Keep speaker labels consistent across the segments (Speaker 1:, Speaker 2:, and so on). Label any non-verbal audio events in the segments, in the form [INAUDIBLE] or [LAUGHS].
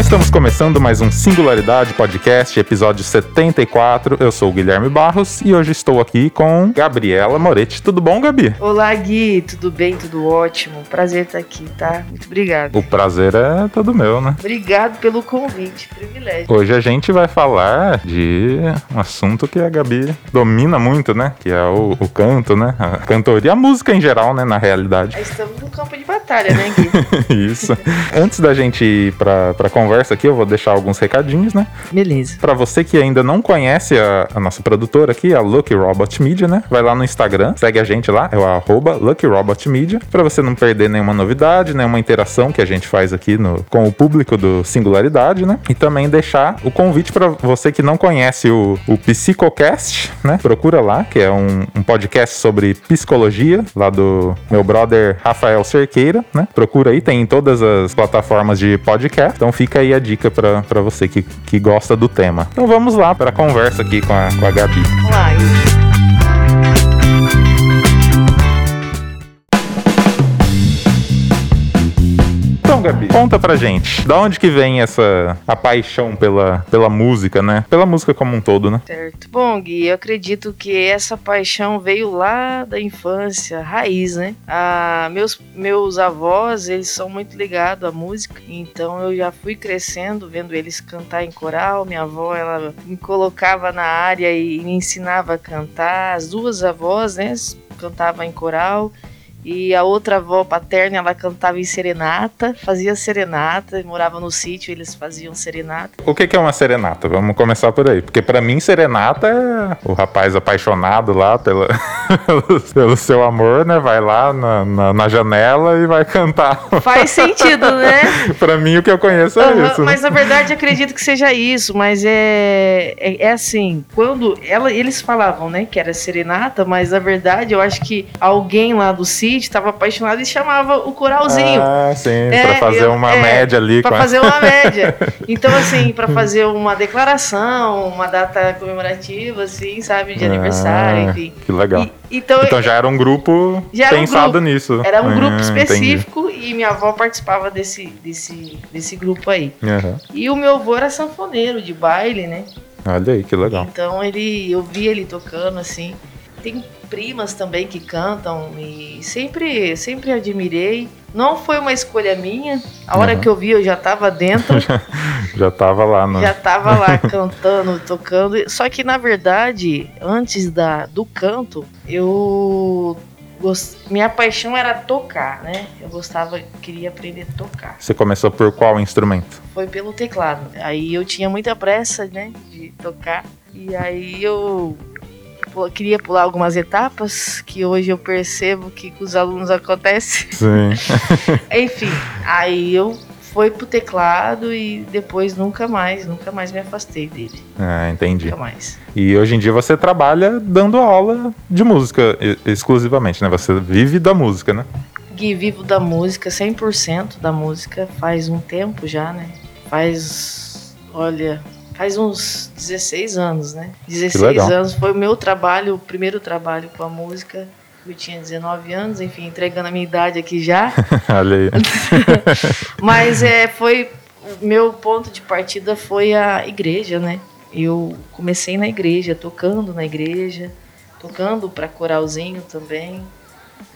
Speaker 1: Então estamos começando mais um Singularidade Podcast, episódio 74. Eu sou o Guilherme Barros e hoje estou aqui com Gabriela Moretti. Tudo bom, Gabi?
Speaker 2: Olá, Gui. Tudo bem? Tudo ótimo. Prazer estar aqui, tá? Muito obrigado.
Speaker 1: O prazer é todo meu, né?
Speaker 2: Obrigado pelo convite. Privilégio.
Speaker 1: Hoje a gente vai falar de um assunto que a Gabi domina muito, né? Que é o, o canto, né? A cantoria, a música em geral, né? Na realidade.
Speaker 2: Estamos no campo de batalha, né, Gui? [LAUGHS]
Speaker 1: Isso. Antes da gente ir pra, pra conversa aqui, eu vou deixar alguns recadinhos, né?
Speaker 2: Beleza.
Speaker 1: Pra você que ainda não conhece a, a nossa produtora aqui, a Lucky Robot Media, né? Vai lá no Instagram, segue a gente lá, é o arroba Lucky Robot Media, pra você não perder nenhuma novidade, nenhuma interação que a gente faz aqui no, com o público do Singularidade, né? E também deixar o convite pra você que não conhece o, o Psicocast, né? Procura lá, que é um, um podcast sobre psicologia, lá do meu brother Rafael Cerqueira, né? Procura aí, tem em todas as plataformas de podcast. Então fica aí a dica pra você que, que gosta do tema. Então vamos lá pra conversa aqui com a, com a Gabi. Então, Gabi, conta pra gente, da onde que vem essa a paixão pela, pela música, né? Pela música como um todo, né?
Speaker 2: Certo. Bom, Gui, eu acredito que essa paixão veio lá da infância, raiz, né? Ah, meus, meus avós, eles são muito ligados à música, então eu já fui crescendo vendo eles cantar em coral. Minha avó, ela me colocava na área e me ensinava a cantar. As duas avós, né, cantavam em coral. E a outra avó paterna, ela cantava em serenata, fazia serenata, morava no sítio, eles faziam serenata.
Speaker 1: O que que é uma serenata? Vamos começar por aí. Porque pra mim, serenata é o rapaz apaixonado lá pela, [LAUGHS] pelo seu amor, né? Vai lá na, na, na janela e vai cantar.
Speaker 2: Faz sentido, [LAUGHS] né?
Speaker 1: pra mim, o que eu conheço é
Speaker 2: Aham,
Speaker 1: isso.
Speaker 2: mas na verdade acredito que seja isso, mas é, é, é assim, quando ela, eles falavam, né, que era serenata, mas na verdade eu acho que alguém lá do sítio estava apaixonado e chamava o coralzinho.
Speaker 1: Ah, sim,
Speaker 2: É,
Speaker 1: pra fazer
Speaker 2: eu-
Speaker 1: uma
Speaker 2: é,
Speaker 1: média ali.
Speaker 2: Pra
Speaker 1: com a-
Speaker 2: fazer uma [LAUGHS] média. Então, assim, pra fazer uma declaração, uma data comemorativa, assim, sabe, de
Speaker 1: Ah,
Speaker 2: aniversário, enfim.
Speaker 1: Que legal.
Speaker 2: E- então,
Speaker 1: Então já era um grupo
Speaker 2: Já era um
Speaker 1: pensado
Speaker 2: grupo.
Speaker 1: nisso.
Speaker 2: era um grupo
Speaker 1: Ah, entendi.
Speaker 2: específico e minha avó participava desse, desse, desse grupo aí.
Speaker 1: Aham.
Speaker 2: E o meu avô era sanfoneiro de baile, né?
Speaker 1: Olha aí, que legal.
Speaker 2: Então ele, eu vi ele tocando assim. Tem primas também que cantam e sempre, sempre admirei. Não foi uma escolha minha. A hora
Speaker 1: Uhum.
Speaker 2: que eu vi, eu já tava dentro, [LAUGHS]
Speaker 1: Já tava lá no.
Speaker 2: já tava lá [LAUGHS] cantando, tocando. Só que na verdade, antes da, do canto, eu minha paixão era tocar, né? Eu gostava, queria aprender a tocar.
Speaker 1: Você começou por qual instrumento?
Speaker 2: foi pelo teclado. Aí eu tinha muita pressa, né, de tocar. E aí eu queria pular algumas etapas que hoje eu percebo que com os alunos acontece.
Speaker 1: Sim. [LAUGHS]
Speaker 2: Enfim, aí eu fui pro teclado e depois nunca mais, nunca mais me afastei dele.
Speaker 1: Ah, entendi.
Speaker 2: Nunca mais.
Speaker 1: E hoje em dia você trabalha dando aula de música exclusivamente, né? Você vive da música, né?
Speaker 2: Gui, vivo da música, 100% da música, faz um tempo já, né? Faz, olha, faz uns 16 anos, né? 16
Speaker 1: legal.
Speaker 2: anos foi o meu trabalho, o primeiro trabalho com a música. Eu tinha 19 anos, enfim, entregando a minha idade aqui já. [LAUGHS]
Speaker 1: Olha aí. [LAUGHS]
Speaker 2: Mas é, foi. o Meu ponto de partida foi a igreja, né? Eu comecei na igreja, tocando na igreja, tocando para coralzinho também.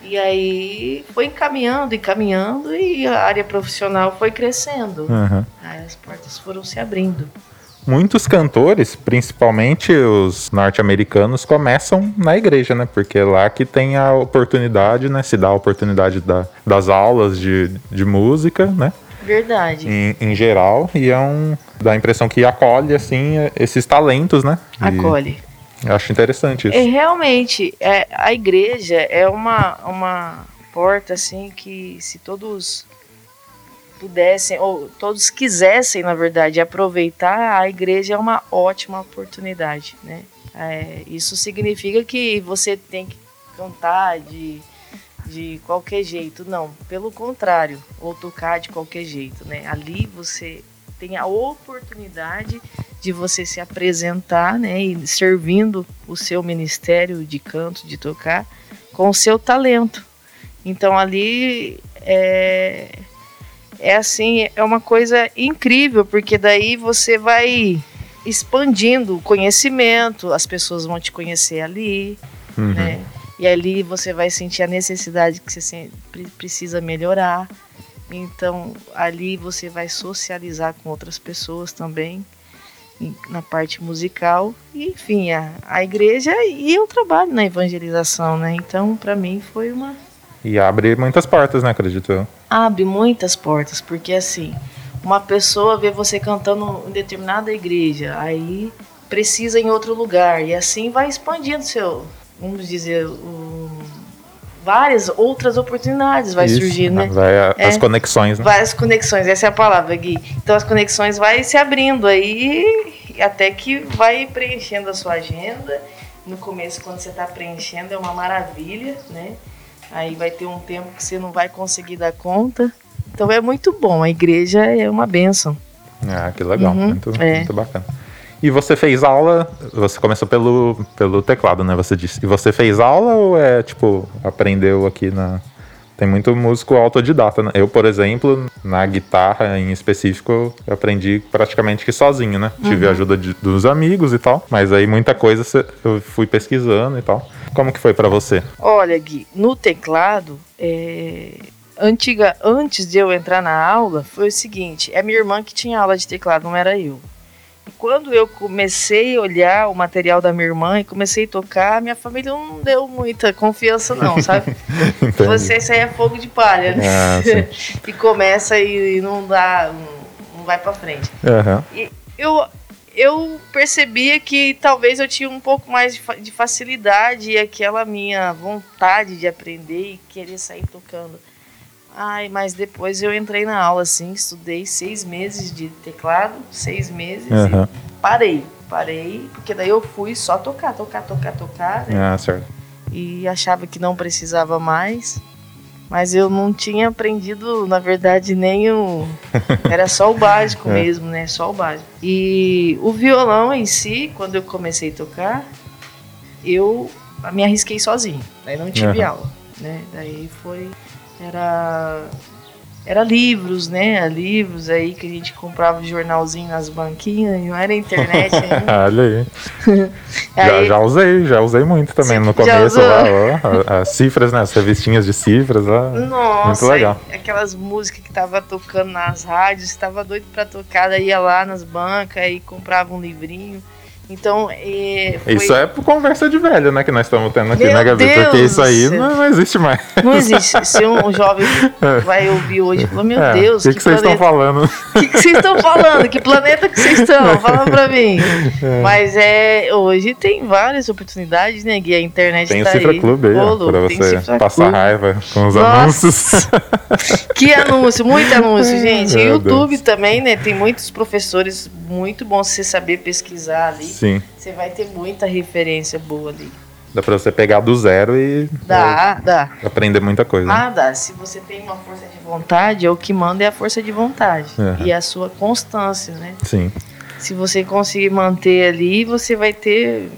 Speaker 2: E aí foi encaminhando, encaminhando e a área profissional foi crescendo.
Speaker 1: Aham.
Speaker 2: Aí as portas foram se abrindo.
Speaker 1: Muitos cantores, principalmente os norte-americanos, começam na igreja, né? Porque é lá que tem a oportunidade, né? Se dá a oportunidade da- das aulas de, de música, né?
Speaker 2: Verdade.
Speaker 1: Em, em geral. E é um. dá a impressão que acolhe, assim, esses talentos, né? E
Speaker 2: Acolhe.
Speaker 1: eu acho interessante isso.
Speaker 2: É, realmente, é, a igreja é uma, uma porta assim que se todos pudessem, ou todos quisessem, na verdade, aproveitar, a igreja é uma ótima oportunidade, né? É, isso significa que você tem que cantar de, de qualquer jeito, não, pelo contrário, ou tocar de qualquer jeito, né? Ali você tem a oportunidade de você se apresentar, né, e servindo o seu ministério de canto, de tocar, com o seu talento. Então ali é, é assim, é uma coisa incrível, porque daí você vai expandindo o conhecimento, as pessoas vão te conhecer ali,
Speaker 1: Uhum.
Speaker 2: né? E ali você vai sentir a necessidade que você precisa melhorar. Então, ali você vai socializar com outras pessoas também na parte musical. E, enfim, a, a igreja e eu trabalho na evangelização, né? Então, para mim foi uma
Speaker 1: E abre muitas portas, né, acredito eu.
Speaker 2: Abre muitas portas, porque assim, uma pessoa vê você cantando em determinada igreja, aí precisa em outro lugar, e assim vai expandindo seu, vamos dizer, várias outras oportunidades vai
Speaker 1: Isso,
Speaker 2: surgindo, né?
Speaker 1: Vai a-
Speaker 2: É.
Speaker 1: as conexões, né?
Speaker 2: Várias conexões, essa é a palavra, Gui. Então as conexões vai se abrindo aí até que vai preenchendo a sua agenda. No começo, quando você está preenchendo, é uma maravilha, né? Aí vai ter um tempo que você não vai conseguir dar conta. Então é muito bom, a igreja é uma bênção.
Speaker 1: Ah, que legal.
Speaker 2: Uhum,
Speaker 1: muito,
Speaker 2: é.
Speaker 1: muito bacana. E você fez aula, você começou pelo, pelo teclado, né? Você disse. E você fez aula ou é, tipo, aprendeu aqui na. Tem muito músico autodidata, né? Eu, por exemplo, na guitarra em específico, eu aprendi praticamente que sozinho, né?
Speaker 2: Uhum.
Speaker 1: Tive a ajuda de- dos amigos e tal, mas aí muita coisa eu fui pesquisando e tal. Como que foi pra você?
Speaker 2: Olha, Gui, no teclado, é, antiga, antes de eu entrar na aula, foi o seguinte: é minha irmã que tinha aula de teclado, não era eu. E quando eu comecei a olhar o material da minha irmã e comecei a tocar, minha família não deu muita confiança, não, sabe? [LAUGHS] Você isso aí é fogo de palha, né?
Speaker 1: Ah, [LAUGHS]
Speaker 2: e começa e não dá, não- vai pra frente.
Speaker 1: Aham.
Speaker 2: E eu, eu percebia que talvez eu tinha um pouco mais de, de facilidade e aquela minha vontade de aprender e querer sair tocando. Ai, mas depois eu entrei na aula, assim, estudei seis meses de teclado, seis meses, e parei. Parei, porque daí eu fui só tocar, tocar, tocar, tocar, né?
Speaker 1: Ah, certo.
Speaker 2: e achava que não precisava mais. Mas eu não tinha aprendido, na verdade, nem o. [LAUGHS] Era só o básico
Speaker 1: É.
Speaker 2: mesmo, né? Só o básico. E o violão em si, quando eu comecei a tocar, eu me arrisquei sozinho. Daí não tive
Speaker 1: Aham.
Speaker 2: aula, né? Daí foi. Era. Era livros, né? Livros aí que a gente comprava jornalzinho nas banquinhas, não era internet ainda. [LAUGHS]
Speaker 1: Olha aí. [LAUGHS] Já,
Speaker 2: Aí-
Speaker 1: já usei, já usei muito também no
Speaker 2: já
Speaker 1: começo lá, ó, as cifras, né? As revistinhas de cifras lá.
Speaker 2: Nossa,
Speaker 1: Muito legal.
Speaker 2: e aquelas músicas que tava tocando nas rádios, estava doido pra tocar, daí ia lá nas bancas e comprava um livrinho. Então, é, foi-
Speaker 1: Isso é por conversa de velho, né? Que nós estamos tendo aqui,
Speaker 2: Meu
Speaker 1: né, Gabi? Porque
Speaker 2: Deus
Speaker 1: isso aí não, não existe mais.
Speaker 2: não existe. Se um jovem [LAUGHS] vai ouvir hoje e meu
Speaker 1: É,
Speaker 2: Deus,
Speaker 1: o que, que vocês estão falando? [LAUGHS]
Speaker 2: o que, que vocês estão falando? Que planeta que vocês estão? [LAUGHS] Fala pra mim. Mas é, hoje tem várias oportunidades, né, Gui? A internet
Speaker 1: Tem
Speaker 2: tá
Speaker 1: Cifra
Speaker 2: aí.
Speaker 1: Clube aí, ó, pra você passar
Speaker 2: Clube.
Speaker 1: raiva com os
Speaker 2: Nossa.
Speaker 1: anúncios.
Speaker 2: Que anúncio, muito anúncio, gente.
Speaker 1: Meu
Speaker 2: YouTube
Speaker 1: Deus.
Speaker 2: também, né? Tem muitos professores muito bons você saber pesquisar ali.
Speaker 1: Sim.
Speaker 2: Você vai ter muita referência boa ali.
Speaker 1: Dá pra você pegar do zero e
Speaker 2: Dá, dá.
Speaker 1: aprender muita coisa.
Speaker 2: Ah, dá. Se você tem uma força de vontade, é o que manda é a força de vontade.
Speaker 1: Uhum.
Speaker 2: E a sua constância, né?
Speaker 1: Sim.
Speaker 2: Se você conseguir manter ali, você vai ter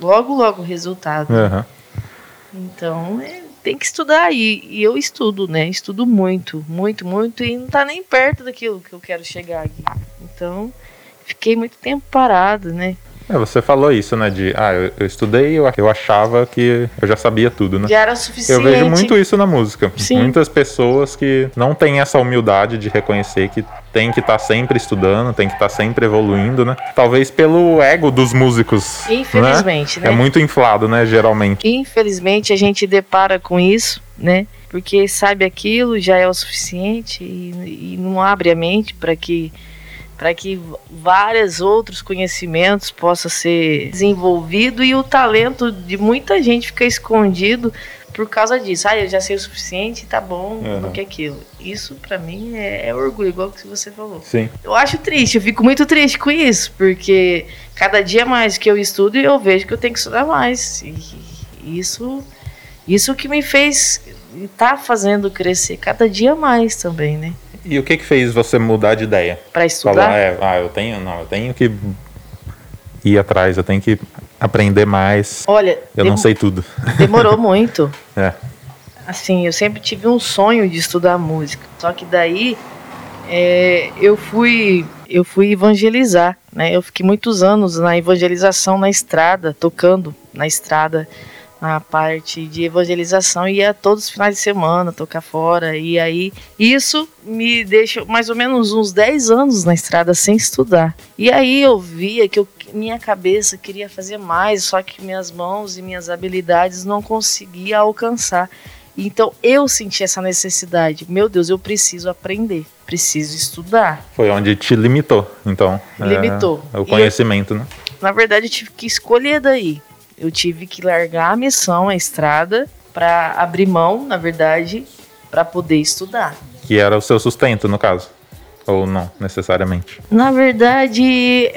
Speaker 2: logo, logo resultado.
Speaker 1: Aham.
Speaker 2: Então, é, tem que estudar. E, e eu estudo, né? Estudo muito, muito, muito. E não tá nem perto daquilo que eu quero chegar aqui. Então, fiquei muito tempo parado, né?
Speaker 1: É, você falou isso, né? De, ah, eu, eu estudei eu, eu achava que eu já sabia tudo, né?
Speaker 2: Já era
Speaker 1: Eu
Speaker 2: suficiente.
Speaker 1: vejo muito isso na música.
Speaker 2: Sim.
Speaker 1: Muitas pessoas que não têm essa humildade de reconhecer que tem que estar sempre estudando, tem que estar sempre evoluindo, né? Talvez pelo ego dos músicos.
Speaker 2: Infelizmente,
Speaker 1: né?
Speaker 2: né?
Speaker 1: É muito inflado, né? Geralmente.
Speaker 2: Infelizmente, a gente depara com isso, né? Porque sabe aquilo, já é o suficiente e, e não abre a mente para que para que vários outros conhecimentos possam ser desenvolvido e o talento de muita gente fica escondido por causa disso. Ah, eu já sei o suficiente, tá bom,
Speaker 1: Uhum.
Speaker 2: no que aquilo. Isso para mim é, é orgulho, igual que você falou.
Speaker 1: Sim.
Speaker 2: Eu acho triste, eu fico muito triste com isso, porque cada dia mais que eu estudo, eu vejo que eu tenho que estudar mais. E isso, isso que me fez tá fazendo crescer cada dia mais também, né?
Speaker 1: E o que que fez você mudar de ideia?
Speaker 2: Para estudar.
Speaker 1: Falar, é, ah, eu tenho, não, eu tenho que ir atrás, eu tenho que aprender mais.
Speaker 2: Olha,
Speaker 1: Eu não sei tudo.
Speaker 2: demorou muito. [LAUGHS]
Speaker 1: É.
Speaker 2: Assim, eu sempre tive um sonho de estudar música. Só que daí é, eu fui eu fui evangelizar, né? Eu fiquei muitos anos na evangelização na estrada, tocando na estrada na parte de evangelização ia todos os finais de semana tocar fora e aí isso me deixa mais ou menos uns 10 anos na estrada sem estudar. E aí eu via que eu, minha cabeça queria fazer mais, só que minhas mãos e minhas habilidades não conseguia alcançar. Então eu senti essa necessidade. Meu Deus, eu preciso aprender, preciso estudar.
Speaker 1: Foi onde te limitou, então.
Speaker 2: Limitou.
Speaker 1: É, o conhecimento,
Speaker 2: eu,
Speaker 1: né?
Speaker 2: Na verdade, eu tive que escolher daí. Eu tive que largar a missão, a estrada, para abrir mão, na verdade, para poder estudar.
Speaker 1: Que era o seu sustento, no caso? Ou não, necessariamente?
Speaker 2: Na verdade,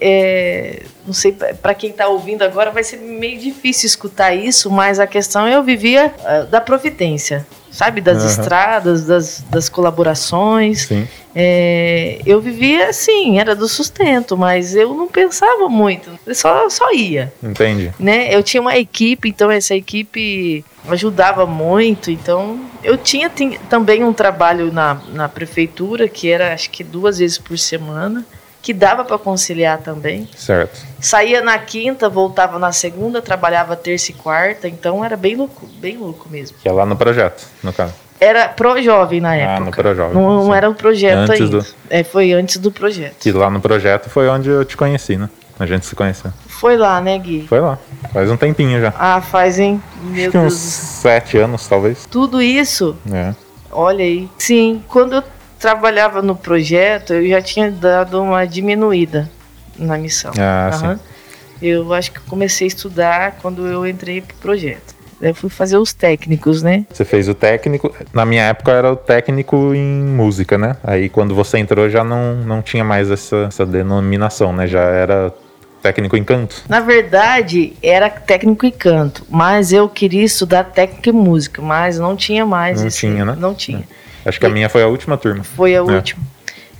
Speaker 2: é, não sei, para quem está ouvindo agora vai ser meio difícil escutar isso, mas a questão é eu vivia uh, da providência, sabe? Das uhum. estradas, das, das colaborações.
Speaker 1: Sim.
Speaker 2: É, eu vivia assim, era do sustento, mas eu não pensava muito, eu só, só ia.
Speaker 1: Entendi.
Speaker 2: Né? Eu tinha uma equipe, então essa equipe ajudava muito, então eu tinha também um trabalho na, na prefeitura, que era acho que duas vezes por semana que dava para conciliar também.
Speaker 1: Certo.
Speaker 2: Saía na quinta, voltava na segunda, trabalhava terça e quarta, então era bem louco, bem louco mesmo.
Speaker 1: Que é lá no projeto, no caso.
Speaker 2: Era pro jovem na época.
Speaker 1: Ah, no pro jovem.
Speaker 2: Não, não era um projeto antes ainda. Do... É, foi antes do projeto.
Speaker 1: Que lá no projeto foi onde eu te conheci, né? A gente se conheceu.
Speaker 2: Foi lá, né, Gui?
Speaker 1: Foi lá. Faz um tempinho já.
Speaker 2: Ah, fazem. Meu
Speaker 1: Acho Deus. uns sete anos, talvez.
Speaker 2: Tudo isso?
Speaker 1: É.
Speaker 2: Olha aí. Sim, quando eu trabalhava no projeto, eu já tinha dado uma diminuída na missão.
Speaker 1: Ah, uhum. sim.
Speaker 2: Eu acho que comecei a estudar quando eu entrei pro projeto. Eu fui fazer os técnicos, né?
Speaker 1: Você fez o técnico. Na minha época era o técnico em música, né? Aí quando você entrou já não, não tinha mais essa, essa denominação, né? Já era técnico em canto?
Speaker 2: Na verdade, era técnico em canto, mas eu queria estudar técnico em música, mas não tinha mais.
Speaker 1: Não tinha, né?
Speaker 2: Não tinha.
Speaker 1: É. Acho que a minha foi a última turma.
Speaker 2: Foi a é. última.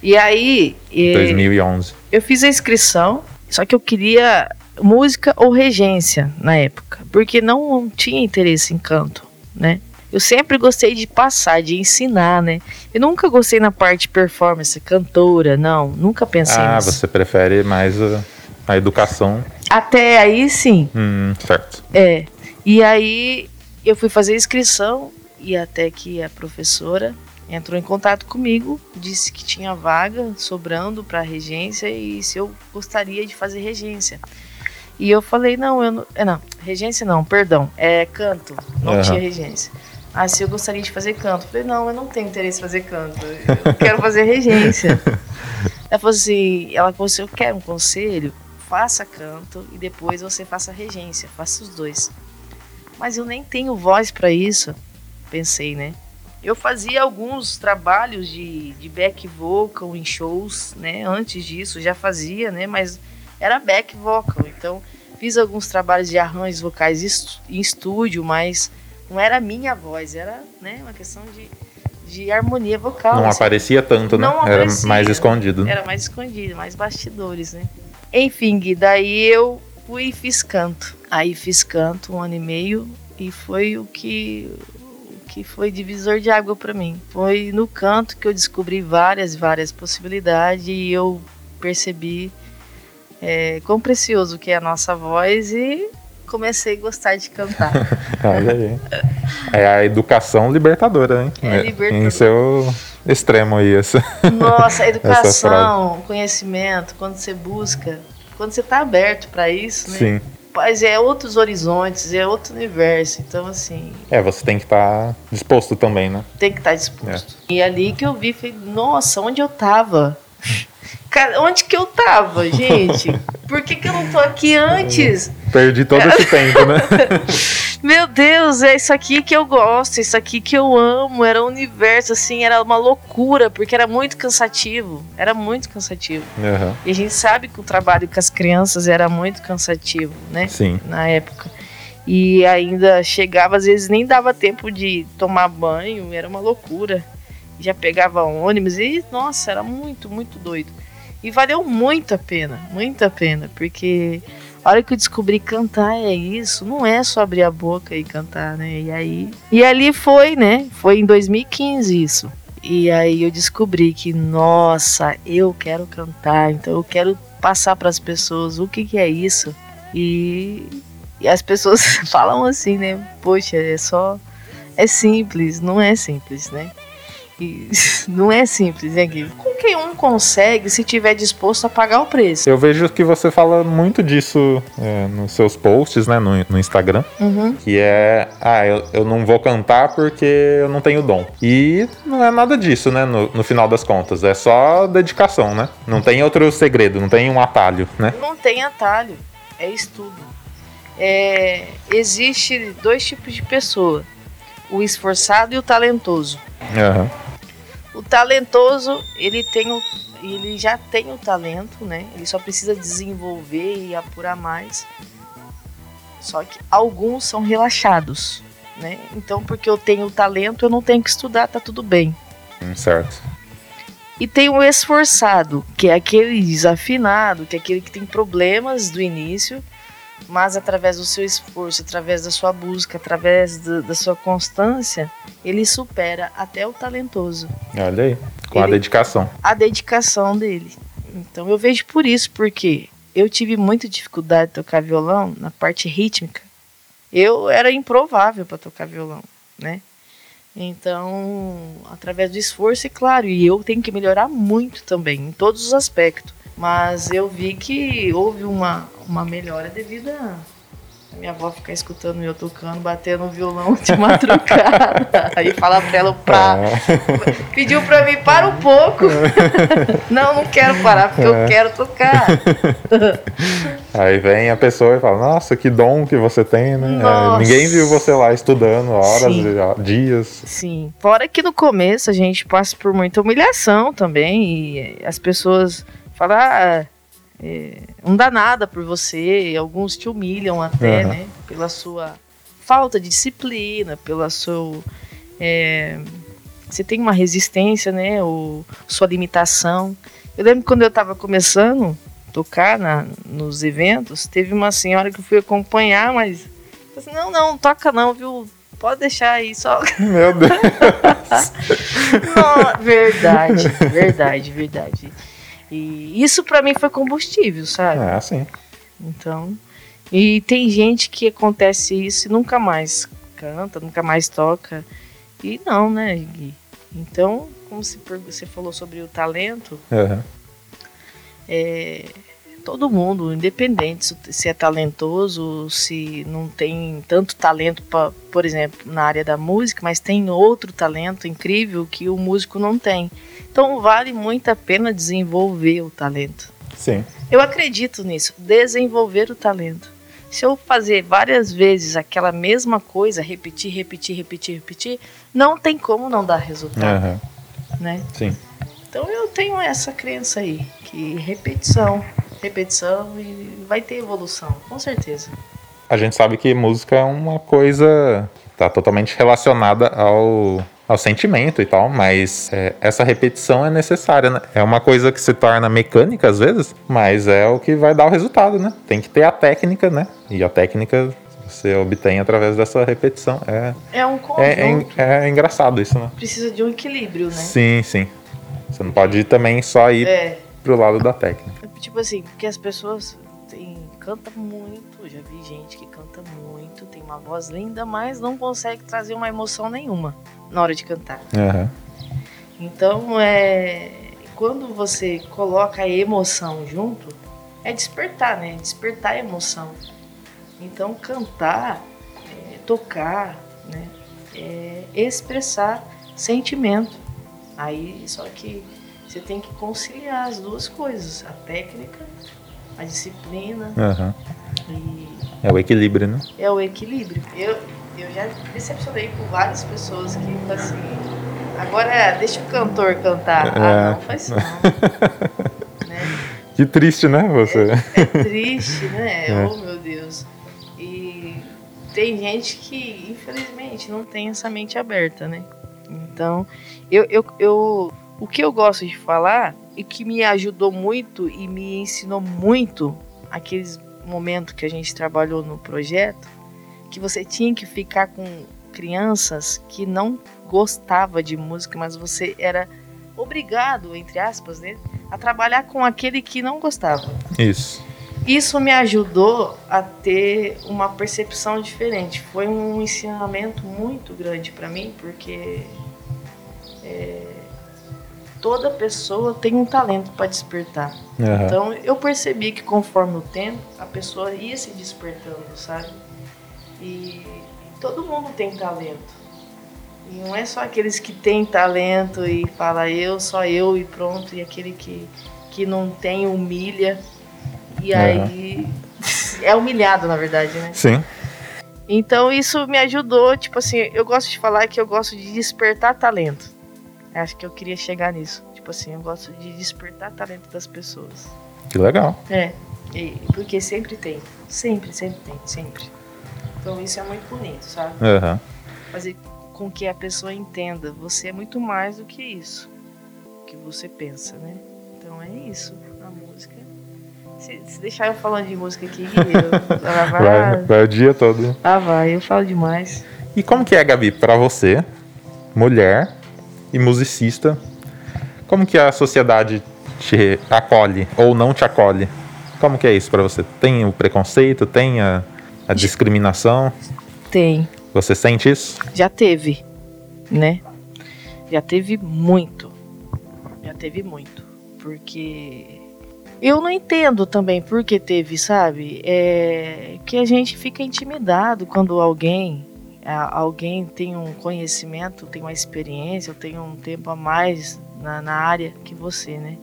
Speaker 2: E aí.
Speaker 1: 2011.
Speaker 2: Eu fiz a inscrição, só que eu queria música ou regência na época, porque não tinha interesse em canto, né? Eu sempre gostei de passar, de ensinar, né? Eu nunca gostei na parte performance, cantora, não, nunca pensei
Speaker 1: ah,
Speaker 2: nisso.
Speaker 1: Ah, você prefere mais a, a, educação?
Speaker 2: Até aí, sim.
Speaker 1: Hum, certo.
Speaker 2: É. E aí eu fui fazer a inscrição e até que a professora entrou em contato comigo, disse que tinha vaga sobrando para regência e se eu gostaria de fazer regência. E eu falei, não, eu não, é, não regência não, perdão, é canto, não uhum. tinha regência. Ah, se eu gostaria de fazer canto. Eu falei, não, eu não tenho interesse em fazer canto, eu quero [LAUGHS] fazer regência. ela falou assim, ela falou assim, eu quero um conselho, faça canto e depois você faça regência, faça os dois. Mas eu nem tenho voz para isso, pensei, né? Eu fazia alguns trabalhos de, de back vocal em shows, né? Antes disso já fazia, né? Mas era back vocal, então fiz alguns trabalhos de arranjos vocais em estúdio, mas não era minha voz, era né, uma questão de, de harmonia vocal.
Speaker 1: Não assim. aparecia tanto, né? Não era mais escondido.
Speaker 2: Era mais escondido, mais bastidores, né? Enfim, Gui, daí eu fui e fiz canto. Aí fiz canto um ano e meio e foi o que que foi divisor de água para mim. Foi no canto que eu descobri várias, várias possibilidades e eu percebi é, quão precioso que é a nossa voz e comecei a gostar de cantar. [LAUGHS]
Speaker 1: Olha aí. É a educação libertadora, hein?
Speaker 2: É libertadora.
Speaker 1: Em seu extremo aí. Essa,
Speaker 2: Nossa, [LAUGHS] educação, conhecimento, quando você busca, quando você está aberto para isso, né?
Speaker 1: Sim
Speaker 2: mas é outros horizontes, é outro universo. Então, assim.
Speaker 1: É, você tem que estar tá disposto também, né?
Speaker 2: Tem que estar tá disposto. É. E ali que eu vi, falei, nossa, onde eu tava? [LAUGHS] Cara, onde que eu tava, gente? Por que, que eu não tô aqui [LAUGHS] antes?
Speaker 1: Perdi todo esse [LAUGHS] tempo, né?
Speaker 2: Meu Deus, é isso aqui que eu gosto, isso aqui que eu amo. Era um universo, assim, era uma loucura, porque era muito cansativo. Era muito cansativo.
Speaker 1: Uhum.
Speaker 2: E a gente sabe que o trabalho com as crianças era muito cansativo, né?
Speaker 1: Sim.
Speaker 2: Na época. E ainda chegava, às vezes nem dava tempo de tomar banho, era uma loucura. Já pegava ônibus e, nossa, era muito, muito doido. E valeu muito a pena, muito a pena, porque a hora que eu descobri cantar é isso, não é só abrir a boca e cantar, né? E aí. E ali foi, né? Foi em 2015 isso. E aí eu descobri que, nossa, eu quero cantar, então eu quero passar para as pessoas o que, que é isso. E, e as pessoas [LAUGHS] falam assim, né? Poxa, é só. É simples, não é simples, né? E [LAUGHS] não é simples, né, Gui? Qualquer um consegue se tiver disposto a pagar o preço.
Speaker 1: Eu vejo que você fala muito disso é, nos seus posts, né, no, no Instagram.
Speaker 2: Uhum.
Speaker 1: Que é, ah, eu, eu não vou cantar porque eu não tenho dom. E não é nada disso, né, no, no final das contas. É só dedicação, né? Não tem outro segredo, não tem um atalho, né?
Speaker 2: Não tem atalho, é estudo. É, existe dois tipos de pessoa: o esforçado e o talentoso.
Speaker 1: Aham.
Speaker 2: O talentoso, ele tem o, ele já tem o talento, né? Ele só precisa desenvolver e apurar mais. Só que alguns são relaxados, né? Então, porque eu tenho o talento, eu não tenho que estudar, tá tudo bem.
Speaker 1: Hum, Certo.
Speaker 2: E tem o esforçado, que é aquele desafinado, que é aquele que tem problemas do início, mas através do seu esforço, através da sua busca, através da- da sua constância, ele supera até o talentoso.
Speaker 1: Olha aí. Com a
Speaker 2: Ele-
Speaker 1: dedicação.
Speaker 2: a dedicação dele. Então eu vejo por isso, porque eu tive muita dificuldade de tocar violão na parte rítmica. Eu era improvável para tocar violão, né? Então, através do esforço, e claro, e eu tenho que melhorar muito também, em todos os aspectos. Mas eu vi que houve uma, uma melhora devido a minha avó ficar escutando eu tocando, batendo o violão [LAUGHS] de madrugada. [LAUGHS] Aí falar pra ela pra,
Speaker 1: Ah,
Speaker 2: Pediu pra mim, para um pouco. [LAUGHS] não, não quero parar, porque eu
Speaker 1: É.
Speaker 2: quero tocar.
Speaker 1: Aí vem a pessoa e fala, nossa, que dom que você tem, né? É, ninguém viu você lá estudando horas,
Speaker 2: Sim.
Speaker 1: dias.
Speaker 2: Sim. Fora que no começo a gente passa por muita humilhação também. E as pessoas falam, ah, é, não dá nada por você. Alguns te humilham até,
Speaker 1: Aham.
Speaker 2: né? Pela sua falta de disciplina, pela sua. é, você tem uma resistência, né? Ou sua limitação. Eu lembro quando eu tava começando a tocar na, nos eventos, teve uma senhora que eu fui acompanhar, mas. assim, não, não, toca não, viu? Pode deixar aí, só [LAUGHS]
Speaker 1: Meu Deus. [LAUGHS]
Speaker 2: não, verdade, verdade, verdade. E isso pra mim foi combustível, sabe?
Speaker 1: É assim.
Speaker 2: Então, e tem gente que acontece isso e nunca mais canta, nunca mais toca. E não, né, Gui? Então, como você falou sobre o talento,
Speaker 1: Aham.
Speaker 2: é, todo mundo, independente se- é talentoso, se não tem tanto talento, pra, por exemplo, na área da música, mas tem outro talento incrível que o músico não tem. Então vale muito a pena desenvolver o talento.
Speaker 1: Sim.
Speaker 2: Eu acredito nisso, desenvolver o talento. Se eu fazer várias vezes aquela mesma coisa, repetir, repetir, repetir, repetir, não tem como não dar resultado,
Speaker 1: Aham.
Speaker 2: né?
Speaker 1: Sim.
Speaker 2: Então eu tenho essa crença aí, que repetição, repetição e vai ter evolução, com certeza.
Speaker 1: A gente sabe que música é uma coisa tá totalmente relacionada ao, ao sentimento e tal, mas é, essa repetição é necessária, né? É uma coisa que se torna mecânica às vezes, mas é o que vai dar o resultado, né? Tem que ter a técnica, né? E a técnica você obtém através dessa repetição. É,
Speaker 2: É um conjunto,
Speaker 1: é, é, é engraçado isso, né?
Speaker 2: precisa de um equilíbrio, né?
Speaker 1: Sim, sim. Você não pode também só ir
Speaker 2: É,
Speaker 1: pro lado da técnica.
Speaker 2: Tipo assim, porque as pessoas têm, canta muito, já vi gente que canta muito, tem uma voz linda, mas não consegue trazer uma emoção nenhuma na hora de cantar.
Speaker 1: Aham.
Speaker 2: Então, é, quando você coloca a emoção junto, é despertar, né? Despertar a emoção. Então, cantar, é, tocar, né? É expressar sentimento. Aí, só que você tem que conciliar as duas coisas, a técnica, a disciplina
Speaker 1: Aham.
Speaker 2: e
Speaker 1: É o equilíbrio, né?
Speaker 2: é o equilíbrio. Eu, eu já decepcionei por várias pessoas que falam assim, agora deixa o cantor cantar.
Speaker 1: É.
Speaker 2: Ah, não, faz não. [LAUGHS] né?
Speaker 1: Que triste, né? Você.
Speaker 2: É triste, né? [LAUGHS]
Speaker 1: É.
Speaker 2: Oh, meu Deus. E tem gente que, infelizmente, não tem essa mente aberta, né? Então, eu, eu, eu, o que eu gosto de falar e que me ajudou muito e me ensinou muito aqueles momentos que a gente trabalhou no projeto, que você tinha que ficar com crianças que não gostava de música, mas você era obrigado, entre aspas, né, a trabalhar com aquele que não gostava.
Speaker 1: Isso.
Speaker 2: Isso me ajudou a ter uma percepção diferente. Foi um ensinamento muito grande para mim, porque é, toda pessoa tem um talento para despertar.
Speaker 1: Aham.
Speaker 2: Então eu percebi que conforme o tempo, a pessoa ia se despertando, sabe? E todo mundo tem talento. E não é só aqueles que têm talento e fala eu, só eu e pronto, e aquele que, que não tem humilha. E
Speaker 1: Aham.
Speaker 2: aí é humilhado, na verdade, né?
Speaker 1: Sim.
Speaker 2: Então isso me ajudou, tipo assim, eu gosto de falar que eu gosto de despertar talento. Acho que eu queria chegar nisso. Tipo assim, eu gosto de despertar talento das pessoas.
Speaker 1: Que legal.
Speaker 2: É, e- porque sempre tem. Sempre, sempre tem, sempre. Então isso é muito bonito, sabe?
Speaker 1: Aham.
Speaker 2: Fazer com que a pessoa entenda, você é muito mais do que isso que você pensa, né? Então é isso, a música. Se, se deixar eu falando de música aqui, [LAUGHS] eu, ela vai,
Speaker 1: Vai, vai o dia todo.
Speaker 2: Ah, vai, eu falo demais.
Speaker 1: E como que é, Gabi, pra você, mulher e musicista, como que a sociedade te acolhe ou não te acolhe? Como que é isso pra você? Tem o preconceito, tem a, a discriminação?
Speaker 2: Tem.
Speaker 1: Você sente isso?
Speaker 2: Já teve, né? Já teve muito. Já teve muito. Porque eu não entendo também por que teve, sabe? É que a gente fica intimidado quando alguém alguém tem um conhecimento, tem uma experiência, tem um tempo a mais na, na área que você, né?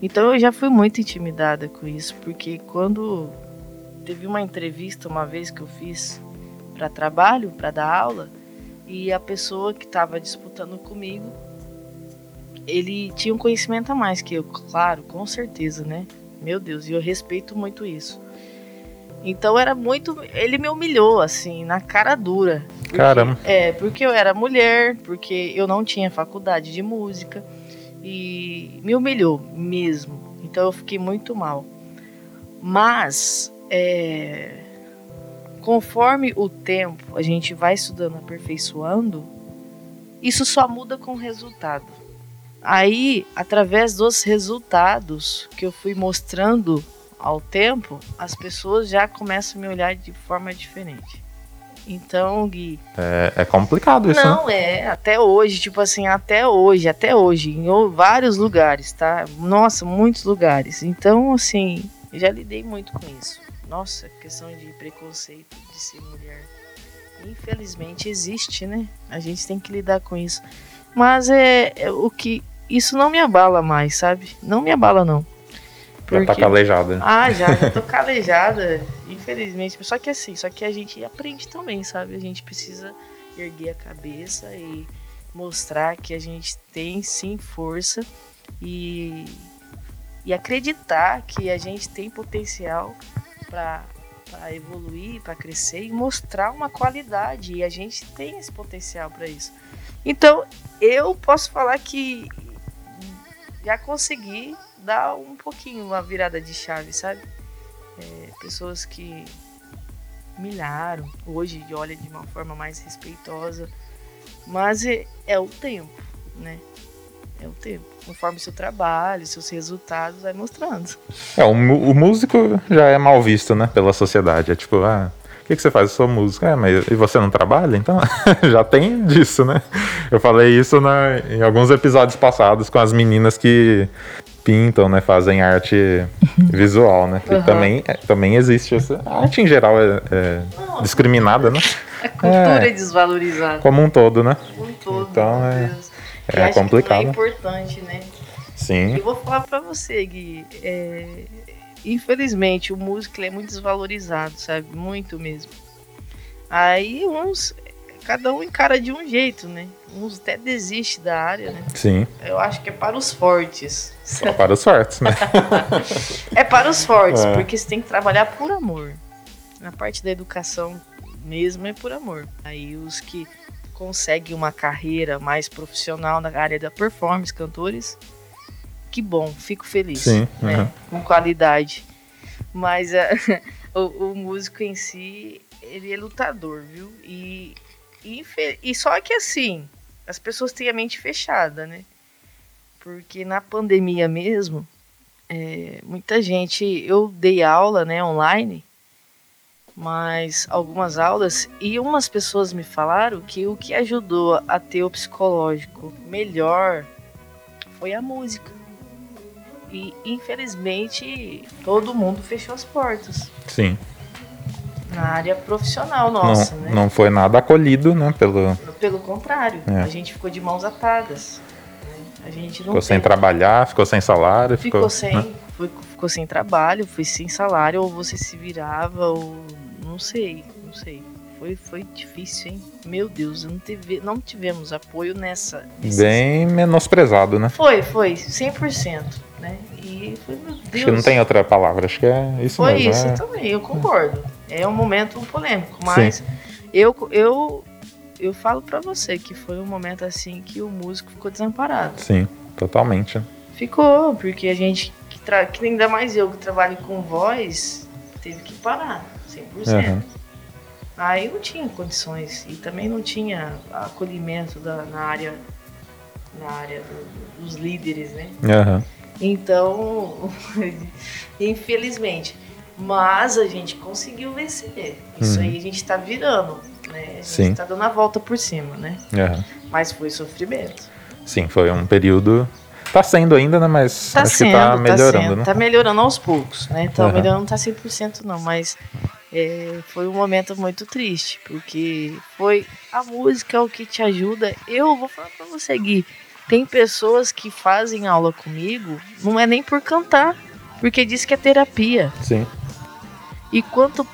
Speaker 2: Então eu já fui muito intimidada com isso, porque quando teve uma entrevista uma vez que eu fiz para trabalho, para dar aula, e a pessoa que estava disputando comigo, ele tinha um conhecimento a mais que eu, claro, com certeza, né? Meu Deus, e eu respeito muito isso. Então era muito, ele me humilhou assim, na cara dura. Porque-
Speaker 1: Caramba.
Speaker 2: É, porque eu era mulher, porque eu não tinha faculdade de música e me humilhou mesmo. Então eu fiquei muito mal. Mas é, conforme o tempo a gente vai estudando, aperfeiçoando, isso só muda com o resultado. Aí, através dos resultados que eu fui mostrando ao tempo, as pessoas já começam a me olhar de forma diferente. Então, Gui,
Speaker 1: É, é complicado isso, né?
Speaker 2: não é, até hoje, tipo assim, até hoje, até hoje, em vários lugares, tá? Nossa, muitos lugares. Então, assim, eu já lidei muito com isso. Nossa, questão de preconceito de ser mulher. Infelizmente existe, né? A gente tem que lidar com isso. Mas é, é o que. Isso não me abala mais, sabe? Não me abala, não.
Speaker 1: Já tá calejada.
Speaker 2: Ah, já, já tô [LAUGHS] calejada, infelizmente. Só que assim, só que a gente aprende também, sabe? A gente precisa erguer a cabeça e mostrar que a gente tem sim força e, e acreditar que a gente tem potencial para evoluir, para crescer e mostrar uma qualidade. E a gente tem esse potencial para isso. Então, eu posso falar que já consegui dar um pouquinho uma virada de chave, sabe? É, pessoas que milharam, hoje olha de uma forma mais respeitosa, mas é, é o tempo, né? É o tempo. Conforme seu trabalho, seus resultados, vai mostrando.
Speaker 1: É, o, o músico já é mal visto, né, pela sociedade. É tipo, ah, o que, que você faz? Eu sou músico. É, mas e você não trabalha? Então, [LAUGHS] já tem disso, né? Eu falei isso na- em alguns episódios passados com as meninas que pintam, né, fazem arte visual, né? Que
Speaker 2: Uhum.
Speaker 1: também, é, também existe essa... A arte em geral é, é discriminada, né?
Speaker 2: A cultura
Speaker 1: É.
Speaker 2: é desvalorizada.
Speaker 1: Como um todo, né?
Speaker 2: Como um todo,
Speaker 1: Então, é- é
Speaker 2: que
Speaker 1: complicado.
Speaker 2: não é importante, né?
Speaker 1: Sim.
Speaker 2: Eu vou falar pra você, Gui. é, Infelizmente, o músico é muito desvalorizado, sabe? Muito mesmo. Aí uns. Cada um encara de um jeito, né? Uns até desistem da área, né?
Speaker 1: Sim.
Speaker 2: Eu acho que é para os fortes.
Speaker 1: Só para os fortes, né? [LAUGHS]
Speaker 2: É para os fortes,
Speaker 1: É.
Speaker 2: porque você tem que trabalhar por amor. Na parte da educação mesmo é por amor. Aí os que conseguem uma carreira mais profissional na área da performance, cantores, que bom, fico feliz.
Speaker 1: Sim,
Speaker 2: né?
Speaker 1: uhum.
Speaker 2: Com qualidade. Mas é, [LAUGHS] o, o músico em si, ele é lutador, viu? E E, e só que assim, as pessoas têm a mente fechada, né? Porque na pandemia mesmo, é, muita gente. Eu dei aula né, online, mas algumas aulas, e umas pessoas me falaram que o que ajudou a ter o psicológico melhor foi a música. E infelizmente todo mundo fechou as portas.
Speaker 1: Sim.
Speaker 2: Na área profissional nossa,
Speaker 1: não,
Speaker 2: né?
Speaker 1: Não foi nada acolhido, né? Pelo,
Speaker 2: Pelo contrário, é. a gente ficou de mãos atadas. A gente não
Speaker 1: ficou sem trabalhar, ficou sem salário.
Speaker 2: Ficou,
Speaker 1: ficou
Speaker 2: sem, né? foi, ficou sem trabalho, foi sem salário, ou você se virava, ou não sei, não sei. Foi, foi difícil, hein? Meu Deus, não, teve, não tivemos apoio nessa.
Speaker 1: Bem menosprezado, né?
Speaker 2: Foi, foi, 100%. Né? E foi, meu Deus.
Speaker 1: Acho que não tem outra palavra, acho que é isso
Speaker 2: foi
Speaker 1: mesmo.
Speaker 2: Foi isso
Speaker 1: é...
Speaker 2: também, eu concordo. É um momento polêmico, mas eu, eu eu falo para você que foi um momento assim que o músico ficou desamparado.
Speaker 1: Sim, totalmente.
Speaker 2: Ficou, porque a gente, que, tra... que ainda mais eu que trabalho com voz, teve que parar, 100%. Uhum. Aí não tinha condições e também não tinha acolhimento da, na área, na área do, dos líderes, né?
Speaker 1: Uhum.
Speaker 2: Então, [LAUGHS] infelizmente. Mas a gente conseguiu vencer. Isso uhum. aí a gente tá virando né? A gente Sim. tá dando a volta por cima, né?
Speaker 1: Uhum.
Speaker 2: Mas foi sofrimento.
Speaker 1: Sim, foi um período. Tá sendo ainda, né? Mas
Speaker 2: tá
Speaker 1: acho
Speaker 2: sendo,
Speaker 1: que tá melhorando,
Speaker 2: tá
Speaker 1: né?
Speaker 2: Tá melhorando aos poucos, né? Tá uhum. melhorando, não tá 100% não, mas é, foi um momento muito triste, porque foi a música o que te ajuda. Eu vou falar pra você, Gui, tem pessoas que fazem aula comigo, não é nem por cantar, porque diz que é terapia.
Speaker 1: Sim.
Speaker 2: E quanto,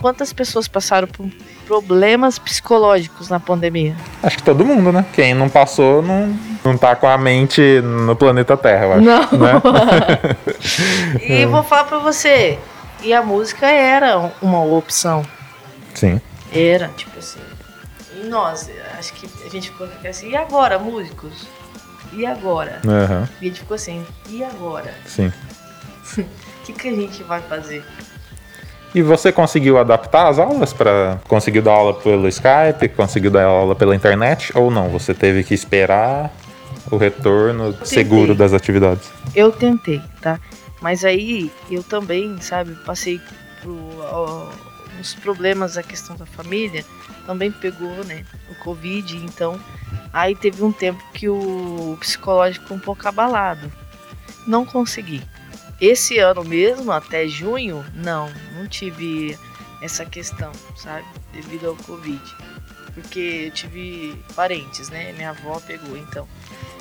Speaker 2: quantas pessoas passaram por problemas psicológicos na pandemia?
Speaker 1: Acho que todo mundo, né? Quem não passou não, não tá com a mente no planeta Terra, eu acho.
Speaker 2: Não. Né? [LAUGHS] e vou falar pra você, e a música era uma opção.
Speaker 1: Sim.
Speaker 2: Era, tipo assim. E nós, acho que a gente ficou assim, e agora, músicos? E agora?
Speaker 1: Uhum.
Speaker 2: E a gente ficou assim, e agora?
Speaker 1: Sim. [LAUGHS]
Speaker 2: O que, que a gente vai fazer?
Speaker 1: E você conseguiu adaptar as aulas para conseguiu dar aula pelo Skype, conseguiu dar aula pela internet ou não? Você teve que esperar o retorno seguro das atividades?
Speaker 2: Eu tentei, tá? Mas aí eu também, sabe, passei por ó, uns problemas da questão da família, também pegou, né, o Covid, então aí teve um tempo que o psicológico um pouco abalado. Não consegui. Esse ano mesmo, até junho, não, não tive essa questão, sabe? Devido ao Covid. Porque eu tive parentes, né? Minha avó pegou, então.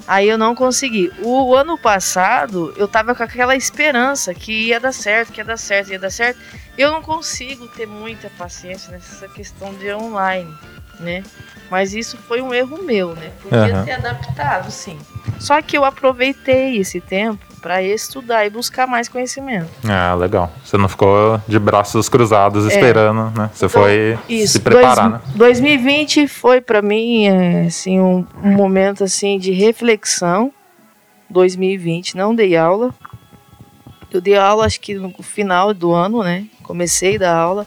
Speaker 2: Aí eu não consegui. O ano passado, eu tava com aquela esperança que ia dar certo, que ia dar certo, ia dar certo. Eu não consigo ter muita paciência nessa questão de online, né? Mas isso foi um erro meu, né? Podia uhum. ter adaptado, sim. Só que eu aproveitei esse tempo para estudar e buscar mais conhecimento.
Speaker 1: Ah, legal. Você não ficou de braços cruzados é. esperando, né? Você então, foi isso. se preparar, Dois,
Speaker 2: né? 2020 foi para mim assim um, um momento assim de reflexão. 2020 não dei aula. Eu dei aula acho que no final do ano, né? Comecei da aula,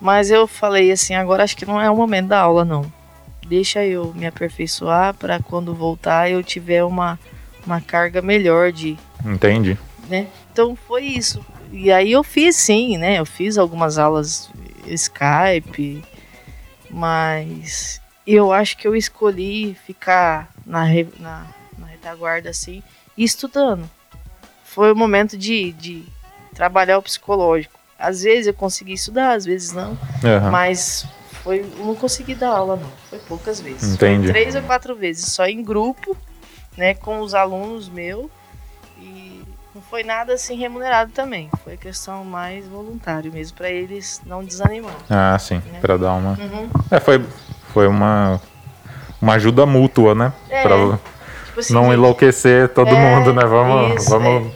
Speaker 2: mas eu falei assim, agora acho que não é o momento da aula não. Deixa eu me aperfeiçoar para quando voltar eu tiver uma uma carga melhor de.
Speaker 1: Entendi.
Speaker 2: Né? Então foi isso. E aí eu fiz sim, né? Eu fiz algumas aulas Skype, mas eu acho que eu escolhi ficar na, na, na retaguarda assim estudando. Foi o momento de, de trabalhar o psicológico. Às vezes eu consegui estudar, às vezes não. Uhum. Mas foi, não consegui dar aula, não. Foi poucas vezes.
Speaker 1: Entendi.
Speaker 2: Foi três ou quatro vezes, só em grupo né, com os alunos meu e não foi nada assim remunerado também. Foi questão mais voluntário mesmo para eles não desanimar.
Speaker 1: Ah, sim, né? para dar uma. Uhum. É, foi foi uma uma ajuda mútua, né?
Speaker 2: É,
Speaker 1: pra
Speaker 2: tipo assim,
Speaker 1: não enlouquecer todo é, mundo, né? Vamos isso, vamos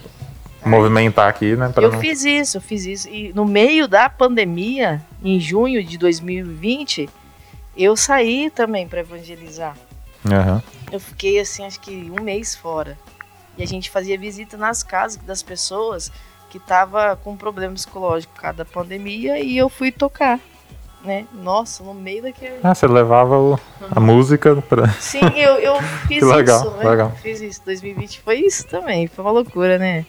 Speaker 1: é. movimentar aqui, né?
Speaker 2: eu
Speaker 1: não...
Speaker 2: fiz isso, eu fiz isso e no meio da pandemia, em junho de 2020, eu saí também para evangelizar.
Speaker 1: Uhum.
Speaker 2: Eu fiquei assim, acho que um mês fora. E a gente fazia visita nas casas das pessoas que tava com problema psicológico por causa da pandemia e eu fui tocar. né? Nossa, no meio daquele.
Speaker 1: Ah, você levava o, a música pra.
Speaker 2: Sim, eu, eu [LAUGHS] fiz
Speaker 1: Que legal,
Speaker 2: isso, né?
Speaker 1: legal.
Speaker 2: Fiz isso. 2020 foi isso também. Foi uma loucura, né?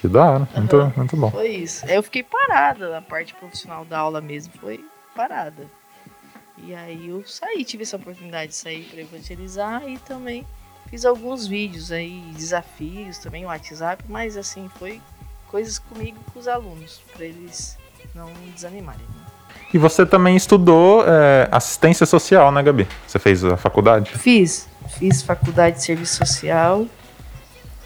Speaker 1: Que da hora. Muito,
Speaker 2: Aham.
Speaker 1: muito bom.
Speaker 2: Foi isso. Eu fiquei parada na parte profissional da aula mesmo. Foi parada. E aí eu saí, tive essa oportunidade de sair para evangelizar e também fiz alguns vídeos aí, desafios também, WhatsApp, mas assim, foi coisas comigo e com os alunos, para eles não desanimarem. né?
Speaker 1: E você também estudou é, assistência social, né, Gabi? Você fez a faculdade?
Speaker 2: Fiz, fiz faculdade de serviço social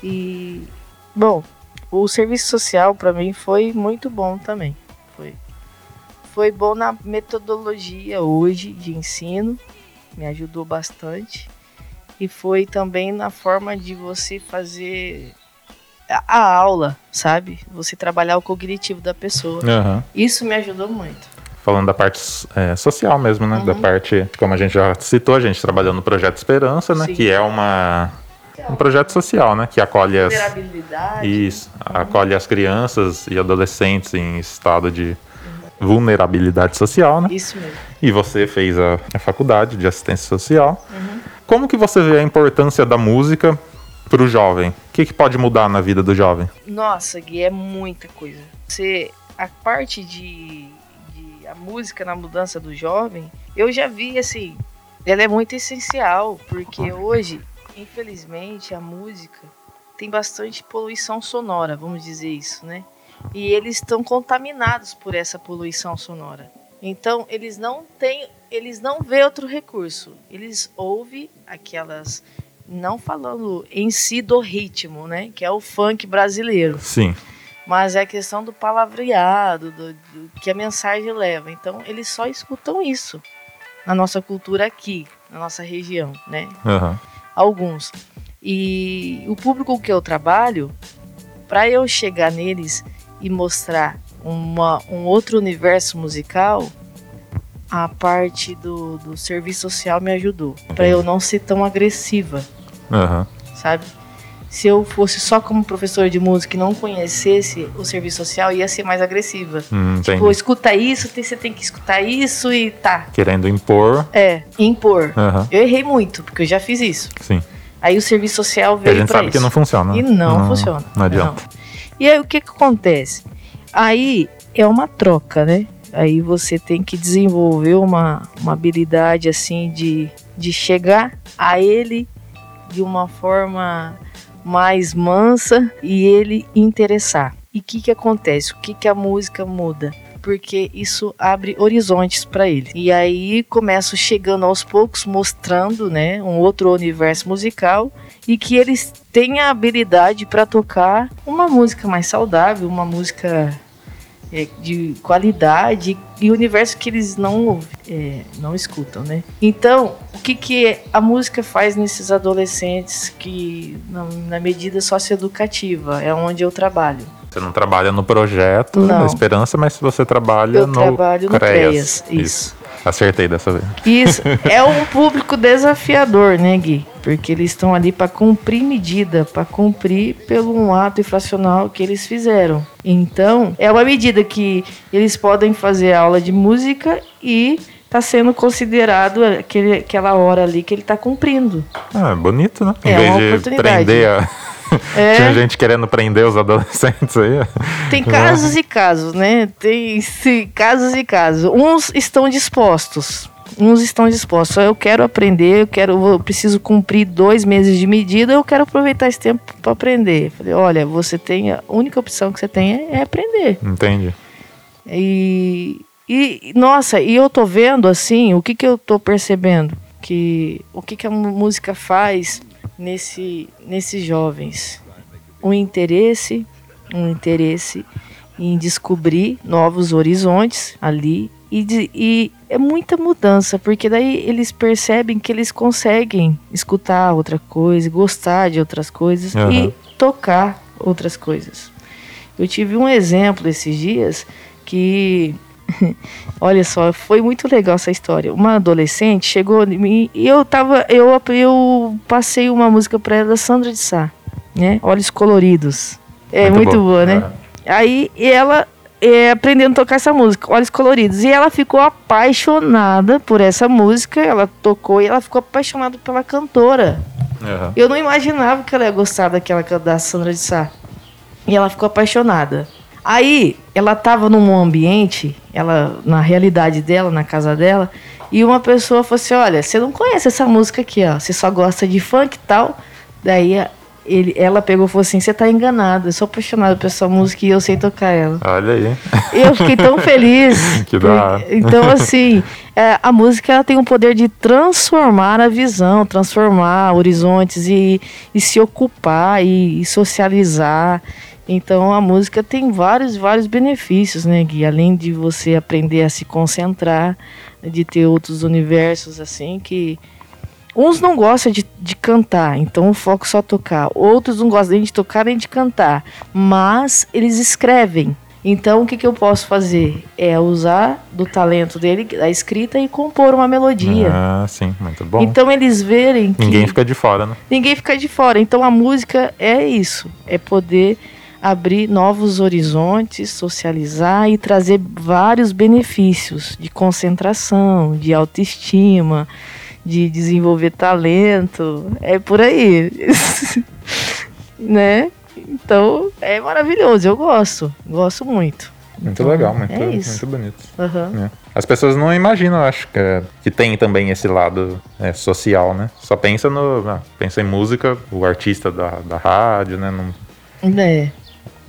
Speaker 2: e bom, o serviço social para mim foi muito bom também. Foi foi bom na metodologia hoje de ensino, me ajudou bastante. E foi também na forma de você fazer a, aula, sabe? Você trabalhar o cognitivo da pessoa.
Speaker 1: Aham.
Speaker 2: Isso me ajudou muito.
Speaker 1: Falando da parte é, social mesmo, né? Da
Speaker 2: Uhum.
Speaker 1: parte, como a gente já citou, a gente trabalhou no Projeto Esperança, né?
Speaker 2: Sim.
Speaker 1: Que é uma, um projeto social, né? Que acolhe as,
Speaker 2: Vulnerabilidade.
Speaker 1: isso, acolhe as crianças e adolescentes em estado de vulnerabilidade social, né?
Speaker 2: Isso mesmo.
Speaker 1: E você fez a, a faculdade de assistência social.
Speaker 2: Uhum.
Speaker 1: Como que você vê a importância da música para o jovem? O que, que pode mudar na vida do jovem?
Speaker 2: Nossa, Gui, é muita coisa. Você, a parte de, de a música na mudança do jovem, eu já vi assim, ela é muito essencial, porque hoje, infelizmente, a música tem bastante poluição sonora, vamos dizer isso, né? E eles estão contaminados por essa poluição sonora. Então, eles não têm, eles não vê outro recurso. Eles ouvem aquelas não falando em si do ritmo, né, que é o funk brasileiro,
Speaker 1: Sim.
Speaker 2: mas é a questão do palavreado, do, do que a mensagem leva. Então, eles só escutam isso na nossa cultura aqui, na nossa região, né?
Speaker 1: Aham.
Speaker 2: alguns. E o público que eu trabalho, para eu chegar neles e mostrar uma, um outro universo musical, a parte do, do serviço social me ajudou. Para eu não ser tão agressiva,
Speaker 1: Aham.
Speaker 2: sabe? Se eu fosse só como professor de música e não conhecesse o serviço social, ia ser mais agressiva.
Speaker 1: Hum, entendi.
Speaker 2: Tipo, escuta isso, você tem que escutar isso e tá.
Speaker 1: Querendo impor.
Speaker 2: É, impor.
Speaker 1: Aham.
Speaker 2: Eu errei muito, porque eu já fiz isso.
Speaker 1: Sim.
Speaker 2: Aí o serviço social
Speaker 1: E a
Speaker 2: veio
Speaker 1: gente sabe
Speaker 2: isso.
Speaker 1: que não funciona.
Speaker 2: E não, funciona.
Speaker 1: Não adianta.
Speaker 2: E aí o que que acontece? Aí é uma troca, né? Aí você tem que desenvolver uma, uma habilidade assim de, de chegar a ele de uma forma mais mansa e ele interessar. E o que que acontece? O que que a música muda? Porque isso abre horizontes para ele. E aí começo chegando aos poucos mostrando, né, um outro universo musical e que eles têm a habilidade para tocar uma música mais saudável, uma música é, de qualidade e universo que eles não é, não escutam, né? Então, o que que a música faz nesses adolescentes que na, na medida socioeducativa é onde eu trabalho?
Speaker 1: Você não trabalha no projeto
Speaker 2: Não.
Speaker 1: da Esperança, mas você trabalha
Speaker 2: Eu
Speaker 1: no
Speaker 2: trabalho no
Speaker 1: CREAS.
Speaker 2: CREAS, isso.
Speaker 1: Acertei dessa vez.
Speaker 2: Isso [LAUGHS] é um público desafiador, né, Gui? Porque eles estão ali para cumprir medida, para cumprir pelo um ato infracional que eles fizeram. Então, é uma medida que eles podem fazer aula de música e tá sendo considerado aquele, aquela hora ali que ele tá cumprindo.
Speaker 1: Ah, é bonito, né? Em
Speaker 2: É uma
Speaker 1: vez de
Speaker 2: oportunidade.
Speaker 1: prender a... [LAUGHS]
Speaker 2: É.
Speaker 1: Tinha gente querendo prender os adolescentes aí.
Speaker 2: Tem casos e casos, né? Tem sim, casos e casos. Uns estão dispostos. Uns estão dispostos. Eu quero aprender, eu quero, eu preciso cumprir dois meses de medida, eu quero aproveitar esse tempo para aprender. Falei, olha, você tem a única opção que você tem é, é aprender.
Speaker 1: Entendi.
Speaker 2: E, e nossa, e eu tô vendo assim, o que que eu tô percebendo que o que que a música faz nesse nesses jovens? Um interesse, um interesse em descobrir novos horizontes ali e, de- e é muita mudança, porque daí eles percebem que eles conseguem escutar outra coisa, gostar de outras coisas
Speaker 1: Aham.
Speaker 2: e tocar outras coisas. Eu tive um exemplo esses dias que [LAUGHS] Olha só, foi muito legal essa história. Uma adolescente chegou em mim e eu tava. Eu, eu passei uma música pra ela da Sandra de Sá, né? Olhos Coloridos. É muito, boa, né? Aí ela é, aprendendo a tocar essa música, Olhos Coloridos. E ela ficou apaixonada por essa música, ela tocou e ela ficou apaixonada pela cantora. Uhum. Eu não imaginava que ela ia gostar daquela da Sandra de Sá. E ela ficou apaixonada. Aí, ela estava num ambiente, ela na realidade dela, na casa dela, e uma pessoa falou assim: "Olha, você não conhece essa música aqui, ó. Você só gosta de funk e tal". Daí ele, ela pegou e falou assim: Você tá enganado, eu sou apaixonado por essa música e eu sei tocar ela.
Speaker 1: Olha aí.
Speaker 2: Eu fiquei tão feliz. [LAUGHS]
Speaker 1: que da
Speaker 2: Então, assim, é, a música ela tem o poder de transformar a visão, transformar horizontes e, e se ocupar e, e socializar. Então a música tem vários, vários benefícios, né, Gui? Além de você aprender a se concentrar, de ter outros universos assim que Uns não gostam de, de cantar, então o foco só tocar. Outros não gostam nem de tocar nem de cantar, mas eles escrevem. Então o que, que eu posso fazer? É usar do talento dele, da escrita, e compor uma melodia.
Speaker 1: Ah, sim, muito bom.
Speaker 2: Então eles verem que.
Speaker 1: Ninguém fica de fora, né?
Speaker 2: Ninguém fica de fora. Então a música é isso. É poder abrir novos horizontes, socializar e trazer vários benefícios de concentração, de autoestima de desenvolver talento. É por aí. [LAUGHS] né? Então, é maravilhoso. Eu gosto. Gosto muito.
Speaker 1: Muito
Speaker 2: então,
Speaker 1: legal, muito, é muito bonito.
Speaker 2: Uhum.
Speaker 1: É. As pessoas não imaginam, acho que, que tem também esse lado é, social, né? Só pensa no. Ah, pensa em música, o artista da, da rádio, né? Não,
Speaker 2: é.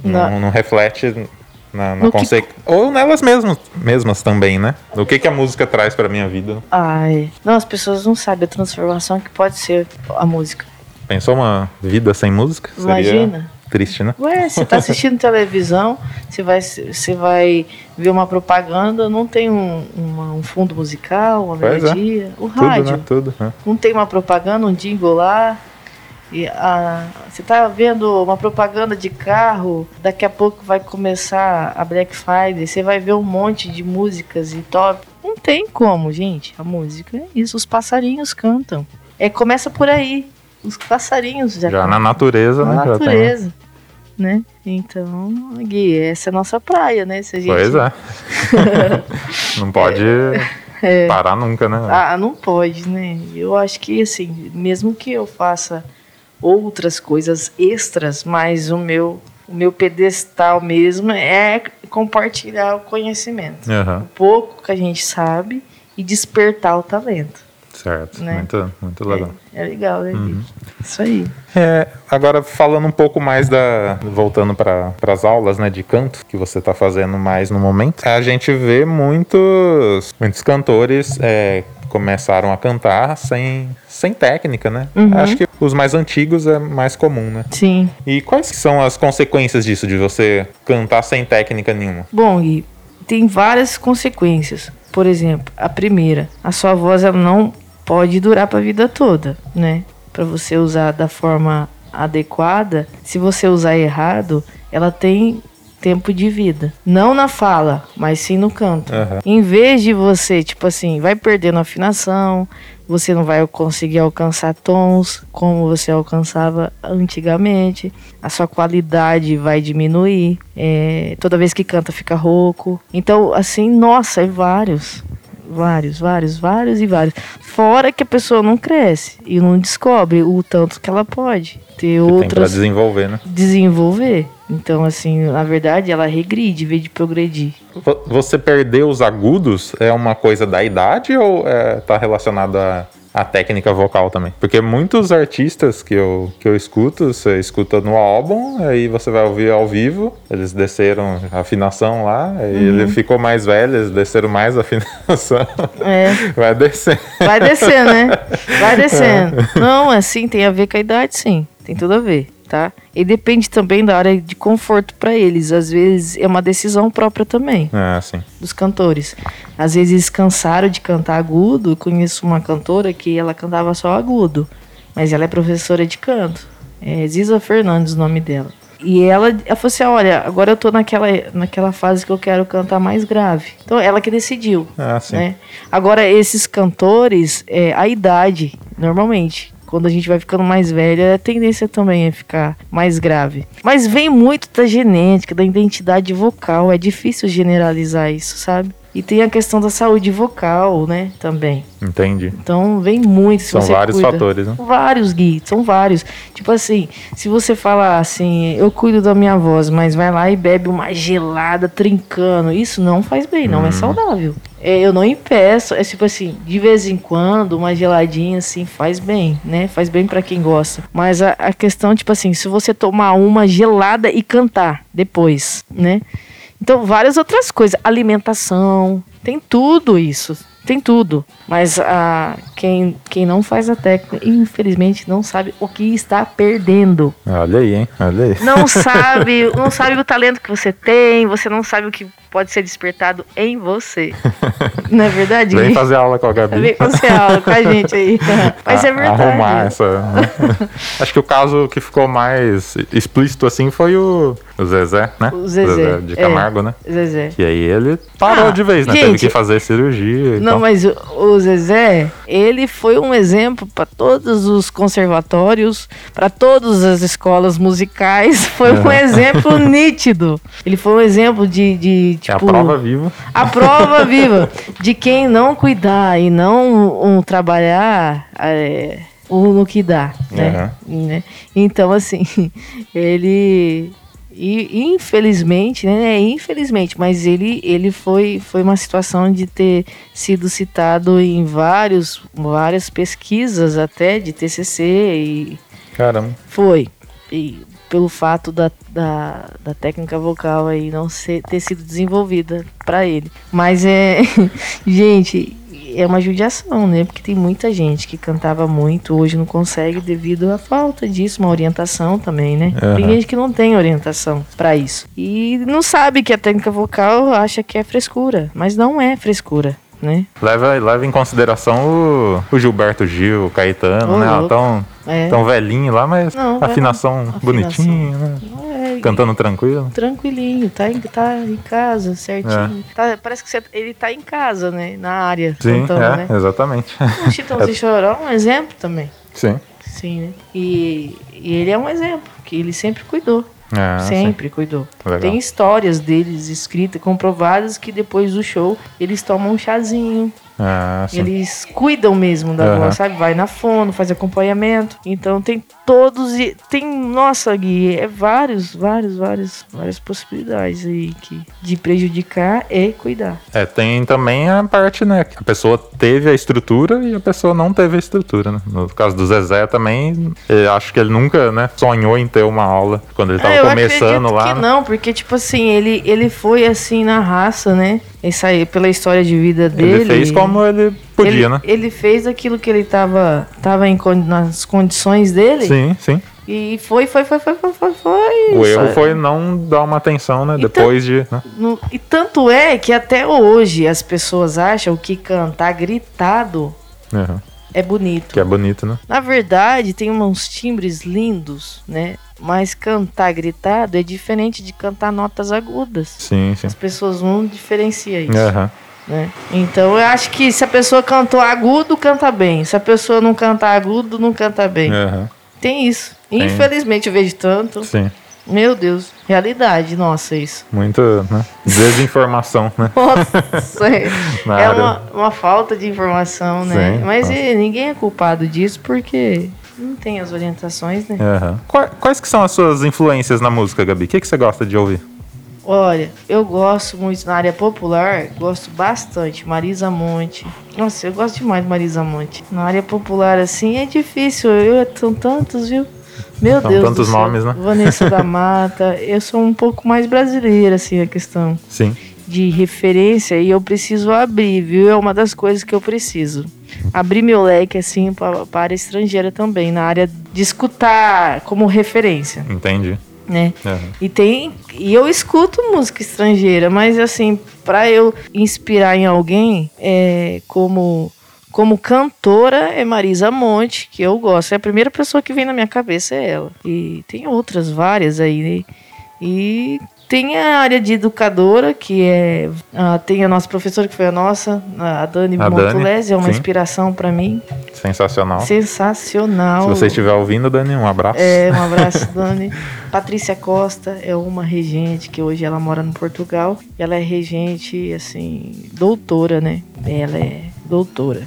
Speaker 1: Não, não reflete na, na conse... que... Ou nelas mesmas, mesmas também, né? O que, que a música traz pra minha vida.
Speaker 2: Ai, não, as pessoas não sabem a transformação que pode ser a música.
Speaker 1: Pensou uma vida sem música?
Speaker 2: Imagina.
Speaker 1: Seria triste, né?
Speaker 2: Ué, você tá assistindo televisão, você vai, você vai ver uma propaganda, não tem um, uma, um fundo musical, uma pois é. melodia. É. O rádio.
Speaker 1: Tudo, né? Tudo, é.
Speaker 2: Não tem uma propaganda, um jingle lá. E a, você está vendo uma propaganda de carro, daqui a pouco vai começar a Black Friday, você vai ver um monte de músicas e top. Não tem como, gente. A música é isso, os passarinhos cantam. É, começa por aí. Os passarinhos já,
Speaker 1: já na natureza,
Speaker 2: na
Speaker 1: né?
Speaker 2: Na natureza. Né? Então, Gui, essa é a nossa praia, né? Se a gente...
Speaker 1: Pois é. [LAUGHS] não pode é. parar nunca, né?
Speaker 2: Ah, não pode, né? Eu acho que, assim, mesmo que eu faça outras coisas extras, mas o meu o meu pedestal mesmo é compartilhar o conhecimento.
Speaker 1: Uhum.
Speaker 2: O pouco que a gente sabe e despertar o talento.
Speaker 1: Certo, né? muito, muito legal.
Speaker 2: É, é legal, né? Uhum. Isso aí.
Speaker 1: É, agora, falando um pouco mais da. Voltando para as aulas né, de canto que você está fazendo mais no momento, a gente vê muitos, muitos cantores é, começaram a cantar sem, sem técnica, né?
Speaker 2: Uhum.
Speaker 1: Acho que os mais antigos é mais comum, né?
Speaker 2: Sim.
Speaker 1: E quais são as consequências disso, de você cantar sem técnica nenhuma?
Speaker 2: Bom, e tem várias consequências. Por exemplo, a primeira, a sua voz ela não pode durar para a vida toda, né? Para você usar da forma adequada, se você usar errado, ela tem tempo de vida. Não na fala, mas sim no canto.
Speaker 1: Uhum.
Speaker 2: Em vez de você, tipo assim, vai perdendo afinação, você não vai conseguir alcançar tons como você alcançava antigamente, a sua qualidade vai diminuir, é, toda vez que canta fica rouco. Então, assim, nossa, é vários. Vários, vários, vários e vários. Fora que a pessoa não cresce e não descobre o tanto que ela pode ter outras. Tem pra
Speaker 1: desenvolver, né?
Speaker 2: Desenvolver. Então, assim, na verdade, ela regride em vez de progredir.
Speaker 1: Você perder os agudos é uma coisa da idade ou é, tá relacionado a técnica vocal também. Porque muitos artistas que eu, que eu escuto, você escuta no álbum, aí você vai ouvir ao vivo, eles desceram a afinação lá, aí uhum. ele ficou mais velho, eles desceram mais a afinação. [LAUGHS]
Speaker 2: É.
Speaker 1: Vai descer.
Speaker 2: Vai descer, né? Vai [LAUGHS] descendo. É. Não, assim, tem a ver com a idade, sim. Tem tudo a ver tá? E depende também da área de conforto para eles. Às vezes é uma decisão própria também.
Speaker 1: Ah, sim.
Speaker 2: Dos cantores. Às vezes cansaram de cantar agudo. Eu conheço uma cantora que ela cantava só agudo, mas ela é professora de canto. É Ziza Fernandes o nome dela. E ela, ela falou assim: olha, agora eu tô naquela, naquela fase que eu quero cantar mais grave. Então, ela que decidiu.
Speaker 1: Ah, sim.
Speaker 2: Né? Agora, esses cantores, é, a idade, normalmente, quando a gente vai ficando mais velha, a tendência também é ficar mais grave. Mas vem muito da genética, da identidade vocal. É difícil generalizar isso, sabe? E tem a questão da saúde vocal, né? Também.
Speaker 1: Entendi.
Speaker 2: Então vem muito.
Speaker 1: São vários
Speaker 2: cuida.
Speaker 1: fatores, né?
Speaker 2: Vários, Gui, são vários. Tipo assim, se você falar assim, eu cuido da minha voz, mas vai lá e bebe uma gelada trincando, isso não faz bem, não é saudável. É, eu não impeço, é tipo assim, de vez em quando, uma geladinha assim faz bem, né? Faz bem pra quem gosta. Mas a, a questão, tipo assim, se você tomar uma gelada e cantar depois, né? Então, várias outras coisas. Alimentação, tem tudo isso. Tem tudo. Mas a, quem, quem não faz a técnica, infelizmente, não sabe o que está perdendo.
Speaker 1: Olha aí, hein? Olha aí.
Speaker 2: Não [LAUGHS] sabe, não sabe o talento que você tem, você não sabe o que pode ser despertado em você. [LAUGHS] Não é verdade?
Speaker 1: Vem fazer aula com a Gabi.
Speaker 2: Vem fazer aula com a gente aí. [LAUGHS] Mas é
Speaker 1: A-
Speaker 2: verdade.
Speaker 1: Arrumar essa. né? Acho que o caso que ficou mais explícito assim foi o, o Zezé, né?
Speaker 2: O Zezé,
Speaker 1: de
Speaker 2: é.
Speaker 1: Camargo, né?
Speaker 2: Zezé.
Speaker 1: E aí ele parou
Speaker 2: Ah,
Speaker 1: de vez, né? Teve
Speaker 2: gente,
Speaker 1: que fazer cirurgia.
Speaker 2: Não, mas o, o Zezé, ele foi um exemplo para todos os conservatórios, para todas as escolas musicais. [LAUGHS] Foi um exemplo [LAUGHS] nítido. Ele foi um exemplo de, de
Speaker 1: É a
Speaker 2: tipo,
Speaker 1: prova viva.
Speaker 2: a prova [LAUGHS] viva de quem não cuidar e não um, trabalhar é, o no que dá, né? Né? Então, assim, ele. E, infelizmente, né? Infelizmente, mas ele, ele foi, foi uma situação de ter sido citado em vários, várias pesquisas até de TCC e
Speaker 1: Caramba.
Speaker 2: foi. E pelo fato da, da, da técnica vocal aí não ser, ter sido desenvolvida para ele. Mas é. [LAUGHS] gente, é uma judiação, né? Porque tem muita gente que cantava muito, hoje não consegue devido à falta disso, uma orientação também, né? Tem
Speaker 1: Aham.
Speaker 2: gente que não tem orientação para isso. E não sabe que a técnica vocal acha que é frescura, mas não é frescura. Né?
Speaker 1: Leva, leva em consideração o, o Gilberto Gil, o Caetano,
Speaker 2: Ô,
Speaker 1: né? Tão,
Speaker 2: É.
Speaker 1: tão velhinho lá, mas
Speaker 2: Não, vai
Speaker 1: afinação
Speaker 2: lá.
Speaker 1: bonitinha, né?
Speaker 2: É,
Speaker 1: Cantando tranquilo.
Speaker 2: tranquilinho, tá em, tá em casa, certinho. Tá- parece que você- ele tá em casa, né? Na área,
Speaker 1: É. Sim,
Speaker 2: cantando,
Speaker 1: é,
Speaker 2: né?
Speaker 1: exatamente.
Speaker 2: O Chitãozinho [LAUGHS] Chororó é um exemplo também.
Speaker 1: Sim.
Speaker 2: Sim, né? E, e ele é um exemplo, que ele sempre cuidou.
Speaker 1: É, sim.
Speaker 2: sempre cuidou.
Speaker 1: Legal.
Speaker 2: Tem histórias deles escritas, comprovadas, que depois do show eles tomam um chazinho.
Speaker 1: Sim.
Speaker 2: Eles cuidam mesmo da voz, sabe? Vai na fono, faz acompanhamento. Então tem todos e tem, nossa, Gui, é vários, vários, vários, várias possibilidades aí que de prejudicar e cuidar.
Speaker 1: É, tem também a parte, né? Que a pessoa teve a estrutura e a pessoa não teve a estrutura, né? No caso do Zezé também, eu acho que ele nunca, né, sonhou em ter uma aula quando ele tava
Speaker 2: É, eu
Speaker 1: começando lá.
Speaker 2: que
Speaker 1: né?
Speaker 2: não, porque tipo assim, ele ele foi assim na raça, né? Isso aí, pela história de vida dele.
Speaker 1: Ele fez como ele podia,
Speaker 2: ele,
Speaker 1: né?
Speaker 2: Ele fez aquilo que ele tava, tava em, nas condições dele.
Speaker 1: Sim, sim.
Speaker 2: E foi, foi, foi, foi, foi, foi, foi.
Speaker 1: O erro
Speaker 2: Só-
Speaker 1: foi não dar uma atenção, né?
Speaker 2: Então-
Speaker 1: Depois de. né?
Speaker 2: No- e tanto é que até hoje as pessoas acham que cantar gritado
Speaker 1: Uhum.
Speaker 2: É bonito.
Speaker 1: Que é bonito, né?
Speaker 2: Na verdade, tem uns timbres lindos, né? Mas cantar gritado é diferente de cantar notas agudas.
Speaker 1: Sim, sim.
Speaker 2: As pessoas não diferenciam isso,
Speaker 1: Aham.
Speaker 2: né? Então eu acho que se a pessoa cantou agudo, canta bem. Se a pessoa não cantar agudo, não canta bem.
Speaker 1: Aham.
Speaker 2: Tem isso. Infelizmente eu vejo tanto.
Speaker 1: Sim.
Speaker 2: Meu Deus, realidade, nossa, isso.
Speaker 1: Muito, né? Desinformação, né? [LAUGHS]
Speaker 2: Nossa, é, é uma, uma falta de informação, né?
Speaker 1: Sim,
Speaker 2: Mas
Speaker 1: nossa.
Speaker 2: eh, ninguém é culpado disso porque não tem as orientações, né?
Speaker 1: Aham. Qua- Quais que são as suas influências na música, Gabi? O que, que você gosta de ouvir?
Speaker 2: Olha, eu gosto muito na área popular, gosto bastante. Marisa Monte. Nossa, eu gosto demais de Marisa Monte. Na área popular, assim, é difícil. Eu, são tantos, viu? Meu
Speaker 1: São
Speaker 2: Deus.
Speaker 1: tantos nomes, né?
Speaker 2: Vanessa da [LAUGHS] Mata. Eu sou um pouco mais brasileira, assim, a questão
Speaker 1: Sim.
Speaker 2: de referência e eu preciso abrir, viu? É uma das coisas que eu preciso. Abrir meu leque, assim, para área estrangeira também, na área de escutar como referência,
Speaker 1: Entendi.
Speaker 2: né?
Speaker 1: Aham.
Speaker 2: E tem. E eu escuto música estrangeira, mas assim, pra eu inspirar em alguém, é, como, como cantora, é Marisa Monte, que eu gosto. É a primeira pessoa que vem na minha cabeça é ela. E tem outras várias aí, né? E Tem a área de educadora, que é. ah, tem a nossa professora, que foi a nossa, a Dani
Speaker 1: A
Speaker 2: é uma
Speaker 1: sim.
Speaker 2: inspiração pra mim.
Speaker 1: Sensacional.
Speaker 2: Sensacional.
Speaker 1: Se você estiver ouvindo, Dani, um abraço.
Speaker 2: É, um [LAUGHS] abraço, Dani. Patrícia Costa é uma regente que hoje ela mora no Portugal. Ela é regente, assim, doutora, né? Ela é doutora.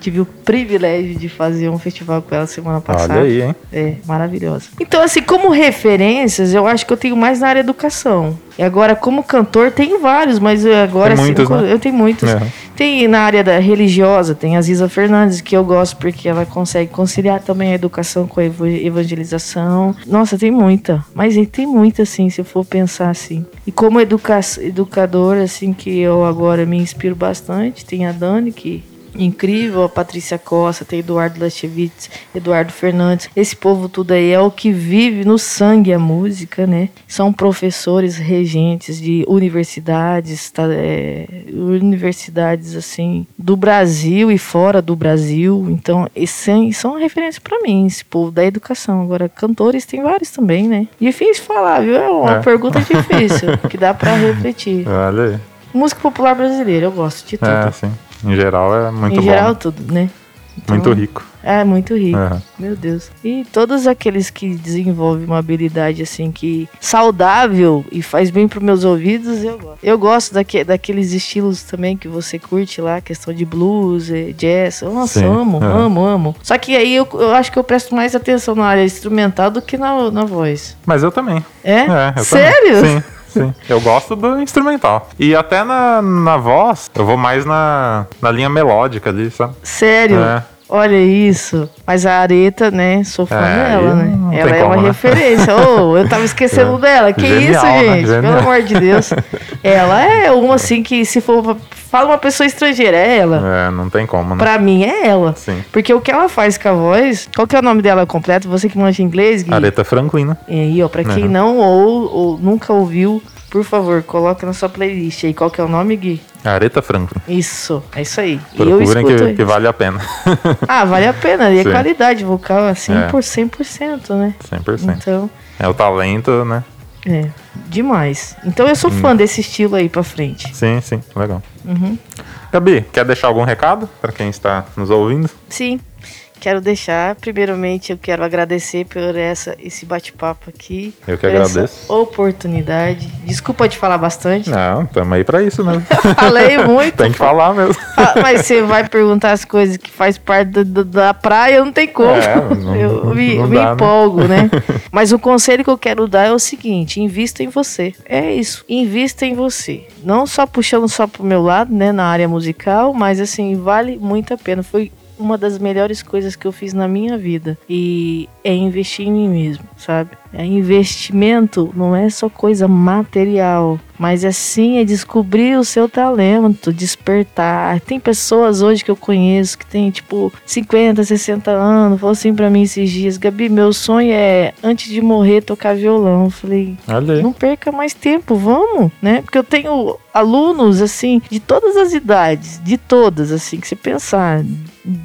Speaker 2: Tive o privilégio de fazer um festival com ela semana passada.
Speaker 1: Olha aí, hein?
Speaker 2: É, maravilhosa. Então, assim, como referências, eu acho que eu tenho mais na área educação. E agora, como cantor, tem vários, mas eu agora,
Speaker 1: Tem muitos,
Speaker 2: assim,
Speaker 1: né?
Speaker 2: eu tenho muitos.
Speaker 1: É.
Speaker 2: Tem na área da religiosa, tem a Ziza Fernandes, que eu gosto porque ela consegue conciliar também a educação com a evangelização. Nossa, tem muita. Mas tem muita, assim, se eu for pensar assim. E como educa educadora, assim, que eu agora me inspiro bastante, tem a Dani, que incrível, a Patrícia Costa, tem Eduardo Lachevitz, Eduardo Fernandes. Esse povo tudo aí é o que vive no sangue a música, né? São professores regentes de universidades, tá, é, universidades assim do Brasil e fora do Brasil. Então, esse, são uma referência para mim, esse povo da educação. Agora, cantores tem vários também, né? Difícil falar, viu? É uma
Speaker 1: É.
Speaker 2: pergunta difícil, [LAUGHS] que dá para refletir.
Speaker 1: Aí.
Speaker 2: Música popular brasileira, eu gosto de tudo.
Speaker 1: É, sim. Em geral é muito
Speaker 2: em
Speaker 1: bom.
Speaker 2: geral, tudo, né? Então,
Speaker 1: muito rico.
Speaker 2: É, muito rico.
Speaker 1: Aham.
Speaker 2: Meu Deus. E todos aqueles que desenvolvem uma habilidade assim que saudável e faz bem para meus ouvidos, eu gosto. Eu gosto daque, daqueles estilos também que você curte lá, questão de blues, eh, jazz. Nossa,
Speaker 1: Sim,
Speaker 2: amo,
Speaker 1: aham.
Speaker 2: amo, amo. Só que aí eu, eu acho que eu presto mais atenção na área instrumental do que na, na voz.
Speaker 1: Mas eu também.
Speaker 2: É?
Speaker 1: É, eu
Speaker 2: Sério?
Speaker 1: Também. Sim, [LAUGHS] sim. Eu gosto do instrumental. E até na, na voz, eu vou mais na, na linha melódica ali, sabe?
Speaker 2: Sério?
Speaker 1: É.
Speaker 2: Olha isso. Mas a Areta, né? Sou fã
Speaker 1: É,
Speaker 2: dela, né? Ela é uma
Speaker 1: né?
Speaker 2: referência. Ô, eu tava esquecendo [LAUGHS] dela. Que
Speaker 1: Genial,
Speaker 2: isso,
Speaker 1: né?
Speaker 2: gente?
Speaker 1: Genial.
Speaker 2: Pelo amor de Deus. [LAUGHS] Ela é uma assim que se for. Fala uma pessoa estrangeira, é ela.
Speaker 1: É, não tem como, né?
Speaker 2: Pra mim é ela.
Speaker 1: Sim.
Speaker 2: Porque o que ela faz com a voz. Qual que é o nome dela completo? Você que manja inglês, Gui?
Speaker 1: Aretha Franklin, né?
Speaker 2: E aí, ó, pra quem
Speaker 1: Uhum.
Speaker 2: não ou, ou nunca ouviu, por favor, coloca na sua playlist aí. Qual que é o nome, Gui?
Speaker 1: Aretha Franklin.
Speaker 2: Isso, é isso aí.
Speaker 1: Procurem que, que vale a pena. [LAUGHS]
Speaker 2: Ah, vale a pena. E a
Speaker 1: Sim.
Speaker 2: qualidade vocal, assim,
Speaker 1: É.
Speaker 2: por 100%, né?
Speaker 1: 100%.
Speaker 2: Então,
Speaker 1: É o talento, né?
Speaker 2: é, demais. Então eu sou fã desse estilo aí pra frente.
Speaker 1: Sim, sim. Legal.
Speaker 2: Uhum.
Speaker 1: Gabi, quer deixar algum recado para quem está nos ouvindo?
Speaker 2: Sim, quero deixar. Primeiramente, eu quero agradecer por essa, esse bate-papo aqui.
Speaker 1: Eu que agradeço.
Speaker 2: oportunidade. Desculpa de falar bastante.
Speaker 1: Não, estamos aí para isso mesmo. [LAUGHS]
Speaker 2: Falei muito.
Speaker 1: tem que falar mesmo.
Speaker 2: Ah, Mas você vai perguntar as coisas que faz parte do- da praia, não tem como.
Speaker 1: É, não- [LAUGHS]
Speaker 2: eu me,
Speaker 1: não
Speaker 2: me
Speaker 1: dá, né?
Speaker 2: empolgo, né? [LAUGHS] Mas o conselho que eu quero dar é o seguinte: invista em você. É isso. Invista em você. Não só puxando só pro meu lado, né, na área musical, mas assim, vale muito a pena. Foi uma das melhores coisas que eu fiz na minha vida. E é investir em mim mesmo, sabe? É investimento não é só coisa material, mas é sim é descobrir o seu talento, despertar. Tem pessoas hoje que eu conheço que tem tipo 50, 60 anos, falou assim pra mim esses dias, Gabi, meu sonho é antes de morrer tocar violão. Eu falei,
Speaker 1: aí.
Speaker 2: não perca mais tempo, vamos, né? Porque eu tenho alunos, assim, de todas as idades, de todas, assim, que você pensar.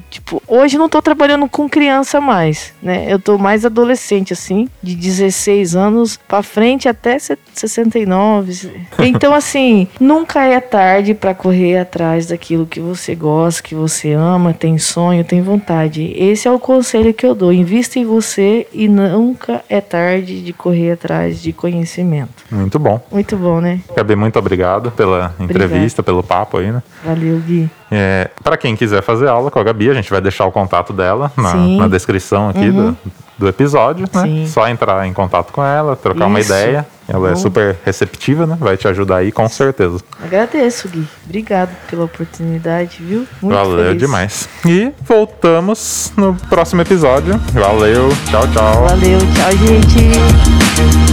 Speaker 2: Tipo, hoje não tô trabalhando com criança mais, né? Eu tô mais adolescente, assim, de 16 anos pra frente até se- 69. Então, assim, nunca é tarde pra correr atrás daquilo que você gosta, que você ama, tem sonho, tem vontade. Esse é o conselho que eu dou. Invista em você e nunca é tarde de correr atrás de conhecimento.
Speaker 1: Muito bom.
Speaker 2: Muito bom, né?
Speaker 1: Gabi, muito obrigado pela entrevista, pelo papo aí, né?
Speaker 2: Valeu, Gui.
Speaker 1: É, para quem quiser fazer aula com a Gabi, a gente vai deixar o contato dela na, na descrição aqui
Speaker 2: Uhum.
Speaker 1: do, do episódio, né?
Speaker 2: Sim.
Speaker 1: Só entrar em contato com ela, trocar uma
Speaker 2: Isso.
Speaker 1: ideia. Ela é super receptiva, né? Vai te ajudar aí, com certeza.
Speaker 2: Agradeço, Gui. Obrigado pela oportunidade, viu? Muito
Speaker 1: Valeu
Speaker 2: feliz.
Speaker 1: demais. E voltamos no próximo episódio. Valeu, tchau, tchau.
Speaker 2: Valeu, tchau, gente.